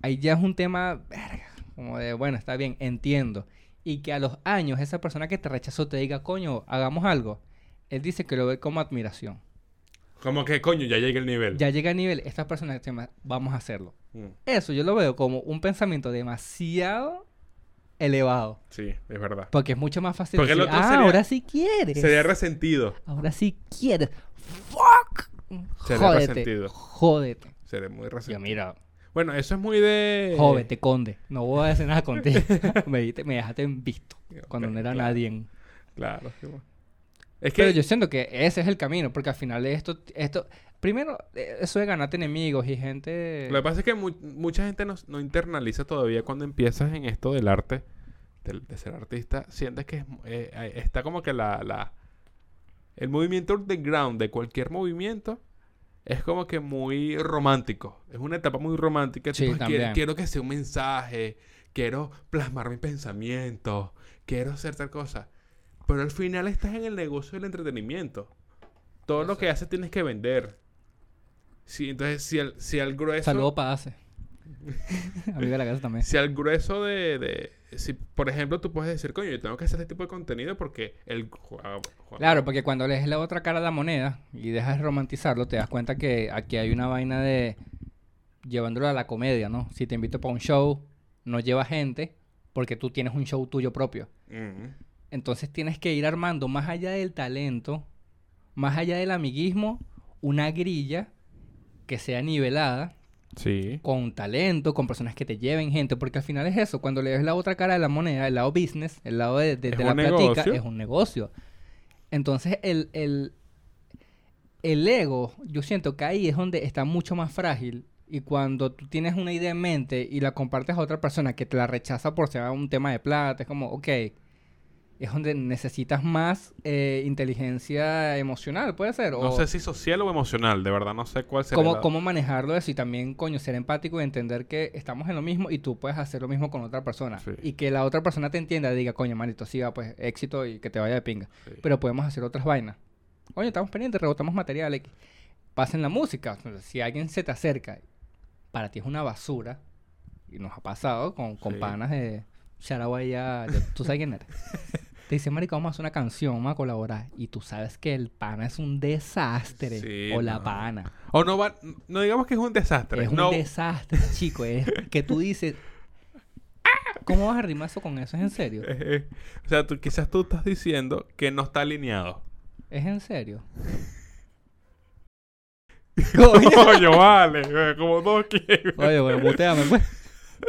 Ahí ya es un tema, verga, como de, bueno, está bien, entiendo. Y que a los años esa persona que te rechazó te diga, coño, hagamos algo. Él dice que lo ve como admiración. Como que, coño, ya llega el nivel. Ya llega a nivel, esta persona llama, vamos a hacerlo. Mm. Eso yo lo veo como un pensamiento demasiado elevado. Sí, es verdad. Porque es mucho más fácil decir, ah, sería- ahora sí quieres. Sería resentido. Ahora sí quieres. Fuck. Sería Jódete. resentido. Jódete. Sería muy Yo, resentido. mira, Bueno, eso es muy de... jódete, conde. No voy a decir nada contigo. *laughs* me, me dejaste en visto. Cuando no era claro. nadie. Claro. Es que... Pero yo siento que ese es el camino. Porque al final esto... esto primero, eso de ganarte enemigos y gente... Lo que pasa es que mu- mucha gente no, no internaliza todavía cuando empiezas en esto del arte, de, ser artista, sientes que es- eh, está como que la, la... El movimiento underground de cualquier movimiento es como que muy romántico. Es una etapa muy romántica. Sí, tipo, quiero, quiero que sea un mensaje, quiero plasmar mi pensamiento, quiero hacer tal cosa. Pero al final estás en el negocio del entretenimiento. Todo lo que haces tienes que vender. Sí, entonces si al, si al grueso... Saludos para Ace. *laughs* Amigo de la casa también. Si al grueso de, de- Si, por ejemplo, tú puedes decir, coño, yo tengo que hacer este tipo de contenido porque el... Claro, porque cuando lees la otra cara de la moneda y dejas de romantizarlo, te das cuenta que aquí hay una vaina de llevándolo a la comedia, ¿no? Si te invito para un show, no lleva gente porque tú tienes un show tuyo propio. Ujú. Entonces tienes que ir armando más allá del talento, más allá del amiguismo, una grilla que sea nivelada Sí. con talento, con personas que te lleven gente, porque al final es eso, cuando le ves la otra cara de la moneda, el lado business, el lado de, de- Es de la platica, negocio. es un negocio. Entonces el, el, el ego, yo siento que ahí es donde está mucho más frágil y cuando tú tienes una idea en mente y la compartes a otra persona que te la rechaza por ser un tema de plata, es como, ok, es donde necesitas más eh, inteligencia emocional, puede ser. No sé si social o emocional, de verdad no sé cuál será. cómo, la- cómo manejarlo eso y también, coño, ser empático y entender que estamos en lo mismo y tú puedes hacer lo mismo con otra persona. Sí. Y que la otra persona te entienda y diga, coño, manito, siga, pues éxito y que te vaya de pinga. Sí. Pero podemos hacer otras vainas. Coño, estamos pendientes, rebotamos material. X. Pasen la música. Si alguien se te acerca, para ti es una basura, y nos ha pasado con, con Sí. panas de Charaguaya, tú sabes quién eres. *laughs* Te dice, marico, vamos a hacer una canción, vamos a colaborar. Y tú sabes que el pana es un desastre. Sí, o la pana. O no va... No digamos que es un desastre. Es un desastre, *laughs* chico. Es que tú dices. ¿Cómo vas a rimar eso con eso? ¿Es en serio? *laughs* eh, eh, o sea, tú, quizás tú estás diciendo que no está alineado. ¿Es en serio? *laughs* Coño, vale. eh, Como dos que... Oye, bueno, muteame, pues.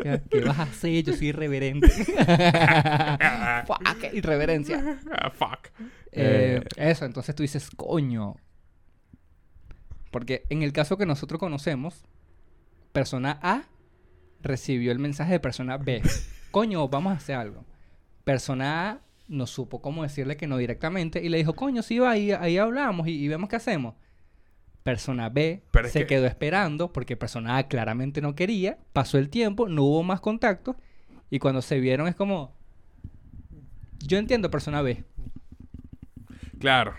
¿Qué, vas a hacer? Yo soy irreverente. *laughs* Fuck, irreverencia. Ah, fuck. Eh, Eh, eso, entonces tú dices, coño. Porque en el caso que nosotros conocemos, persona A recibió el mensaje de persona B. *laughs* Coño, vamos a hacer algo. Persona A no supo cómo decirle que no directamente y le dijo, coño, sí, va, ahí, ahí hablamos y, y vemos qué hacemos. Persona B Pero es se que- quedó esperando porque persona A claramente no quería. Pasó el tiempo, no hubo más contacto y cuando se vieron es como... Yo entiendo persona B. Claro.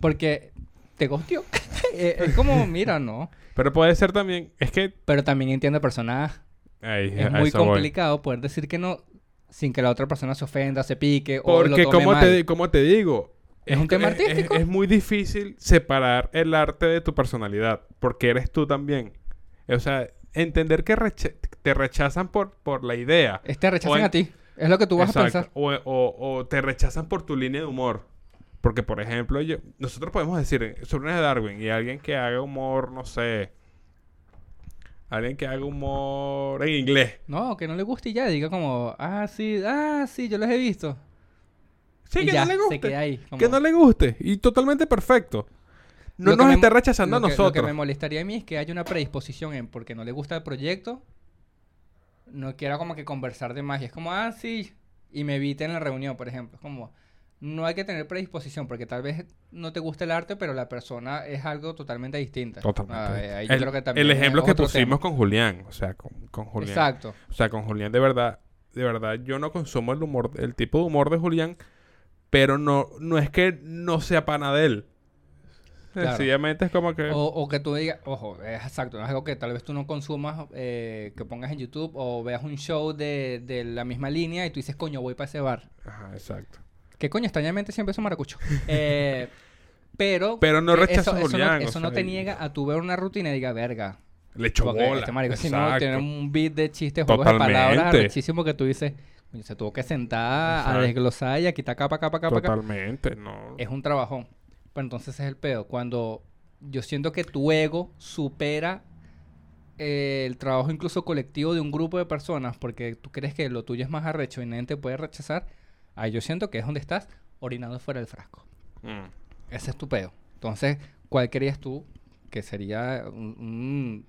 Porque te gosteó. *laughs* Eh, es como, mira, no. Pero puede ser también... Es que... Pero también entiendo personas. Ay, Es a muy voy. complicado poder decir que no sin que la otra persona se ofenda, se pique o lo Porque tome como mal. te, como te digo... Es un tema es- artístico. Es, muy difícil separar el arte de tu personalidad. Porque eres tú también. O sea, entender que te rechazan por, por la idea. Este rechazan O en- a ti. Es lo que tú vas a pensar. O, o- o te rechazan por tu línea de humor. Porque, por ejemplo, yo, nosotros podemos decir eh, sobre una de Darwin y alguien que haga humor, no sé. Alguien que haga humor en inglés. No, que no le guste y ya. Diga como, ah, sí, ah, sí, yo los he visto. Sí, y que ya, no le se guste. queda ahí. como- Que no le guste. Y totalmente perfecto. No Lo nos esté rechazando a que- nosotros. Lo que me molestaría a mí es que haya una predisposición en porque no le gusta el proyecto, no quiera como que conversar de más. Y es como, ah, sí, y me evite en la reunión, por ejemplo. Es como, no hay que tener predisposición, porque tal vez no te guste el arte, pero la persona es algo totalmente distinta. Totalmente. Yo el, creo que también el es ejemplo que pusimos tema. con Julián, o sea, con, con Julián. Exacto. O sea, con Julián de verdad, de verdad, yo no consumo el humor, el tipo de humor de Julián, pero no, no es que no sea pana de él. *laughs* Claro. Sencillamente es como que... O, o que tú digas, ojo, es exacto, no es algo que tal vez tú no consumas, eh, que pongas en YouTube o veas un show de, de la misma línea y tú dices, coño, voy para ese bar. Ajá, exacto. Que coño, extrañamente siempre es un maracucho. *laughs* Eh, pero, Pero no eh, rechazo eso, eso no, eso no te niega a tu ver una rutina y diga, verga. Le echó Porque bola. este marico, si no, tiene un beat de chistes, juegos de palabras arrechísimo que tú dices, se tuvo que sentar a desglosar y a quitar capa, capa, capa, capa. Totalmente, no. Es un trabajón. Pero entonces es el pedo. Cuando yo siento que tu ego supera eh, el trabajo incluso colectivo de un grupo de personas porque tú crees que lo tuyo es más arrecho y nadie te puede rechazar, ahí yo siento que es donde estás orinando fuera del frasco. Mm. Ese es tu pedo. Entonces, ¿cuál querías tú que sería un... un-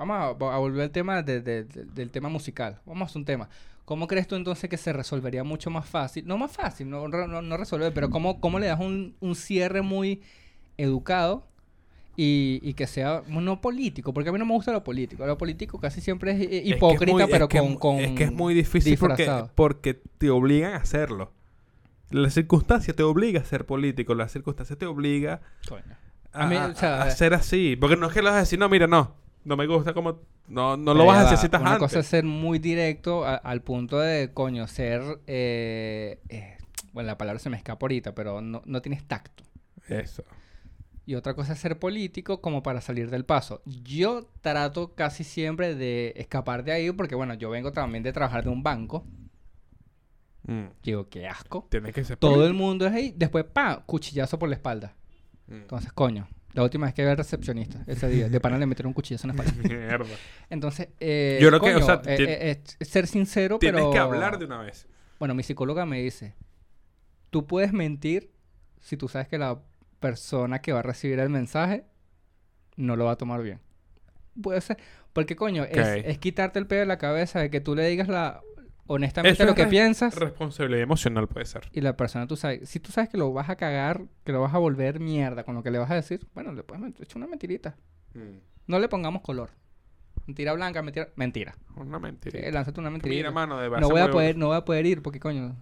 Vamos a, a volver al tema de- de- de- del tema musical. Vamos a hacer un tema. ¿Cómo crees tú entonces que se resolvería mucho más fácil? No más fácil, no, no, no resolver, pero ¿cómo, cómo le das un, un cierre muy educado y, y que sea no político? Porque a mí no me gusta lo político. Lo político casi siempre es eh, Es que es hipócrita, muy- pero que es con, con... Es que es muy difícil porque, te obligan a hacerlo. La circunstancia te obliga a ser político. La circunstancia te obliga Coño. a, A mí, a- o sea, a ser así. Porque no es que le vas a decir, no, mira, no. No me gusta como... No, no lo vas a tajante. Una cosa es ser muy directo a- al punto de, coño, ser... eh, eh, bueno, la palabra se me escapa ahorita, pero no, no tienes tacto. Eso. Y otra cosa es ser político como para salir del paso. Yo trato casi siempre de escapar de ahí porque, bueno, yo vengo también de trabajar de un banco. Mm. Digo, qué asco. Tienes que ser Todo el mundo es ahí. Después, pa, cuchillazo por la espalda. Mm. Entonces, coño. La última vez que vi al recepcionista, ese día, de pana le metieron un cuchillazo en la espalda. *laughs* Mierda. Entonces, eh, Yo creo que, o sea, eh, tien- eh, es ser sincero, Tienes pero... que hablar de una vez. Bueno, mi psicóloga me dice, tú puedes mentir si tú sabes que la persona que va a recibir el mensaje no lo va a tomar bien. Puede ser, porque coño, es, Ok. es quitarte el pedo de la cabeza de que tú le digas la honestamente Eso lo es que piensas Responsabilidad emocional puede ser. y la persona tú sabes, si tú sabes que lo vas a cagar, que lo vas a volver mierda con lo que le vas a decir, bueno, le puedes echar una mentirita. Mm. No le pongamos color. Mentira blanca, mentira, mentira. Una mentira. Sí, lánzate una mentirita. Mira, mano, de verdad. no voy a poder, no voy a poder ir porque coño,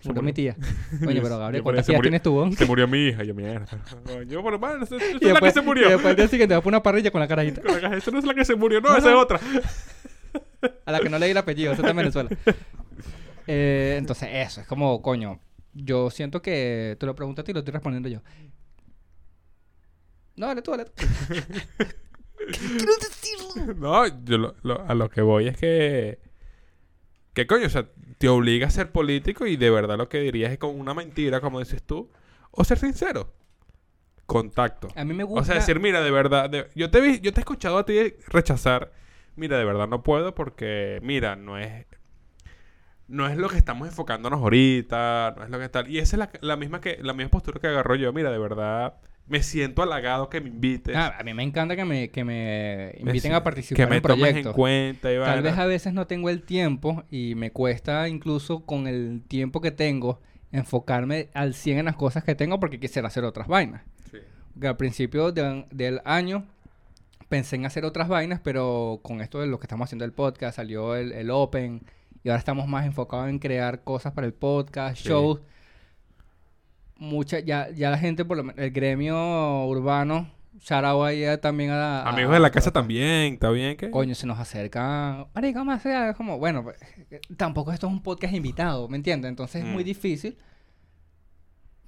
Se murió murió. mi tía. *laughs* Coño, pero Gabriel, por ¿cuántas tías murió- tienes tú? Se murió mi hija. Yo, mierda. Yo, pero, mano, esa esa es la que se murió. y después al día siguiente va por una parrilla con la carajita. Con la caja, Esa no es la que se murió. No, esa es otra. A la que no leí el apellido, esa está en Venezuela. Eh, entonces, eso, es como, coño, yo siento que te lo pregunto a ti y lo estoy respondiendo yo. No, dale tú, dale tú. *laughs* Quiero decirlo. No, yo lo- lo- a lo que voy es que... ¿Qué coño? O sea, te obliga a ser político y de verdad lo que dirías es con una mentira, como dices tú, o ser sincero. Contacto. A mí me gusta... O sea, decir, mira, de verdad, de- yo, te vi, yo te he escuchado a ti rechazar, mira, de verdad no puedo porque, mira, no es... No es lo que estamos enfocándonos ahorita, no es lo que tal. Y esa es la, la misma que la misma postura que agarro yo. Mira, de verdad, me siento halagado que me invites. Ah, a mí me encanta que me, que me inviten a participar que me en tomes proyectos. en cuenta y Tal vez a veces no tengo el tiempo y me cuesta incluso con el tiempo que tengo enfocarme al 100 en las cosas que tengo porque quisiera hacer otras vainas. Sí. Que al principio de- del año pensé en hacer otras vainas, pero con esto de lo que estamos haciendo el podcast, salió el, el Open y ahora estamos más enfocados en crear cosas para el podcast, Sí. shows. Mucha, ya, ya la gente, por lo menos, el gremio urbano, shout out ahí a- también a, a- Amigos de la casa también, ¿está bien? ¿Qué? Coño, se nos acerca. Marico, vamos a hacer algo como. Bueno, pues, tampoco esto es un podcast invitado, ¿me entiendes? Entonces es muy Mm. difícil.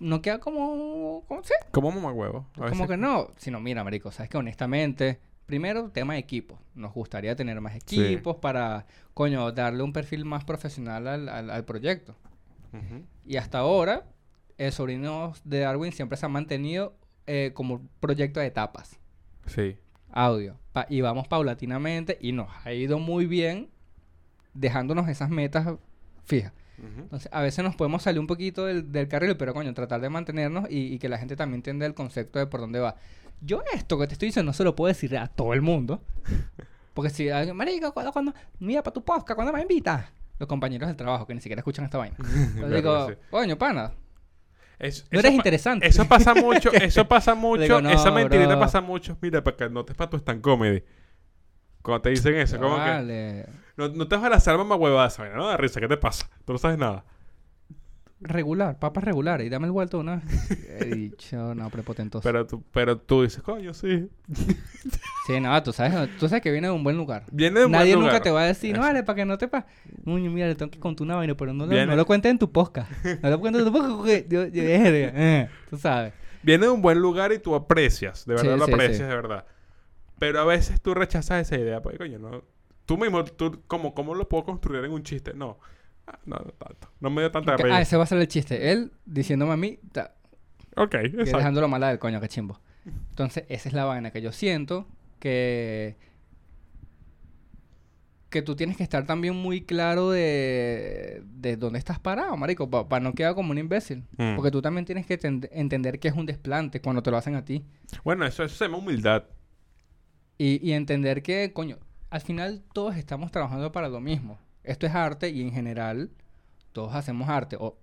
No queda como. como sí, ¿Cómo mamá huevo? Como que no. Sino, mira, Marico, sabes que honestamente. Primero, tema de equipo. Nos gustaría tener más Sí. equipos para, coño, darle un perfil más profesional al, al- al proyecto. Y hasta ahora, el sobrino de Darwin siempre se ha mantenido eh, como un proyecto de etapas Sí. audio. Pa- y vamos paulatinamente y nos ha ido muy bien dejándonos esas metas fijas. Entonces, a veces nos podemos salir un poquito del, del carril, pero coño, tratar de mantenernos y, y que la gente también entienda el concepto de por dónde va. Yo esto que te estoy diciendo no se lo puedo decir a todo el mundo. Porque si alguien, marico, cuando, cuando, mira para tu podcast, ¿cuándo me invitas? los compañeros del trabajo que ni siquiera escuchan esta vaina. *laughs* Entonces digo, coño, pana, Es- no eso eres interesante. Eso pasa mucho, *laughs* eso pasa mucho, Digo, no, esa mentirita bro. pasa mucho. Mira, para que no te para tu stand comedy. Cuando te dicen eso, como que no, no te vas a lanzar mamá huevada, esa vaina, no da risa, ¿qué te pasa? Tú no sabes nada. Regular, papas regulares. Y dame el vuelto una. *laughs* He dicho, no, prepotentoso. Pero tú, pero tú dices, coño, sí. Sí, no, tú sabes, tú sabes que viene de un buen lugar. Viene de un buen Nadie lugar. nunca te va a decir, no, vale, para que no te pasa. Muño, mira, le tengo que contar una vaina, pero no lo, no lo cuentes en tu podcast. No lo cuentes en tu podcast *laughs* porque yo, yo, verga, eh, tú sabes. Viene de un buen lugar y tú aprecias, de verdad Sí, lo sí, aprecias, sí. de verdad. Pero a veces tú rechazas esa idea, pues, coño, no. Tú mismo, tú, como, ¿cómo lo puedo construir en un chiste? No. No, no tanto. No me dio tanta risa. ah, ese va a ser el chiste. Él diciéndome a mí, ta- Ok, y exacto. dejándolo mala del coño, que chimbo. Entonces, esa es la vaina que yo siento que. Que tú tienes que estar también muy claro de, de dónde estás parado, marico, para no quedar como un imbécil. Mm. Porque tú también tienes que tend- entender que es un desplante cuando te lo hacen a ti. Bueno, eso, eso se llama humildad. Y, y entender que, coño, al final todos estamos trabajando para lo mismo. Esto es arte y en general todos hacemos arte. O,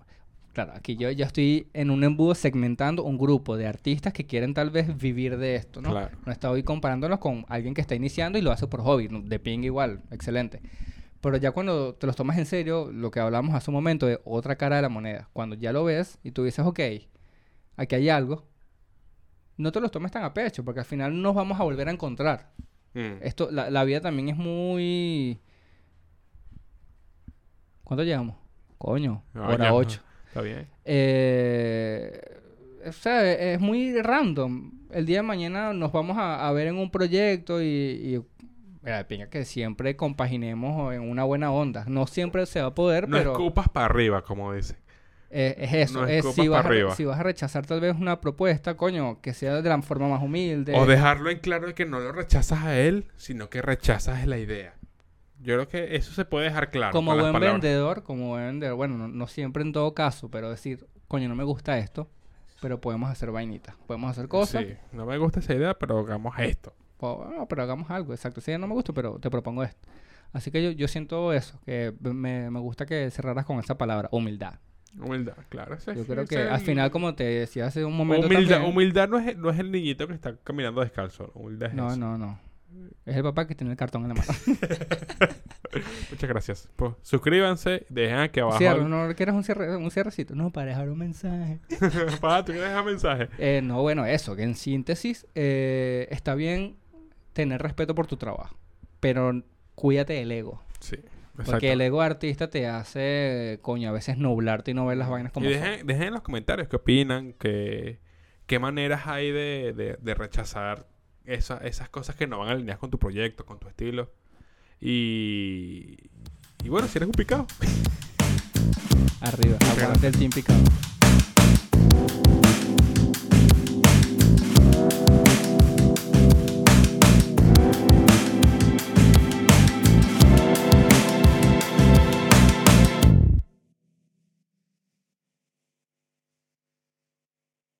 claro, aquí yo ya estoy en un embudo segmentando un grupo de artistas que quieren tal vez vivir de esto, ¿no? Claro. No estoy comparándonos con alguien que está iniciando y lo hace por hobby, ¿no? de ping igual, excelente. Pero ya cuando te los tomas en serio, lo que hablamos hace un momento de otra cara de la moneda, cuando ya lo ves y tú dices, ok, aquí hay algo, no te los tomes tan a pecho, porque al final nos vamos a volver a encontrar. Mm. Esto, la, la vida también es muy... ¿Cuánto llegamos? Coño, Ah, hora ya. 8. Está bien. Eh, o sea, e- es muy random. El día de mañana nos vamos a, a ver en un proyecto y... y mira, pinga que siempre compaginemos en una buena onda. No siempre se va a poder, No pero... escupas para arriba, como dicen. Eh, es eso, No es si vas, a, si vas a rechazar tal vez una propuesta, coño, que sea de la forma más humilde. O dejarlo en claro de que no lo rechazas a él, sino que rechazas la idea. Yo creo que eso se puede dejar claro. como buen vendedor, como buen vendedor, bueno, no, no siempre en todo caso, pero decir, coño, no me gusta esto, pero podemos hacer vainitas, podemos hacer cosas, Sí, no me gusta esa idea, pero hagamos esto. o, "Ah, pero hagamos algo, exacto, sí, no me gusta, pero te propongo esto. Así que yo, yo siento eso, que me, me gusta que cerraras con esa palabra, humildad. Humildad, claro. ese- Yo creo que es al el- final, como te decía hace un momento Humildad, también- humildad no, es, no es el niñito que está caminando descalzo. Humildad es No, eso. no, no. Es el papá que tiene el cartón en la mano. *laughs* Muchas gracias. Pues, suscríbanse, dejen aquí abajo. Cierre, ¿no quieres un, cierre, un cierrecito? No, para dejar un mensaje. *laughs* Pa, ¿tú quieres dejar mensaje? Eh, no, bueno, eso, que en síntesis, eh, está bien tener respeto por tu trabajo, pero cuídate del ego. Sí. Porque exacto. el ego artista te hace, coño, a veces nublarte y no ver las vainas como Y son. dejen en los comentarios qué opinan, qué, qué maneras hay de, de- de rechazar esa- esas cosas que no van alineadas con tu proyecto, con tu estilo. Y, y bueno, si eres un picado. Arriba, aguante el team picado.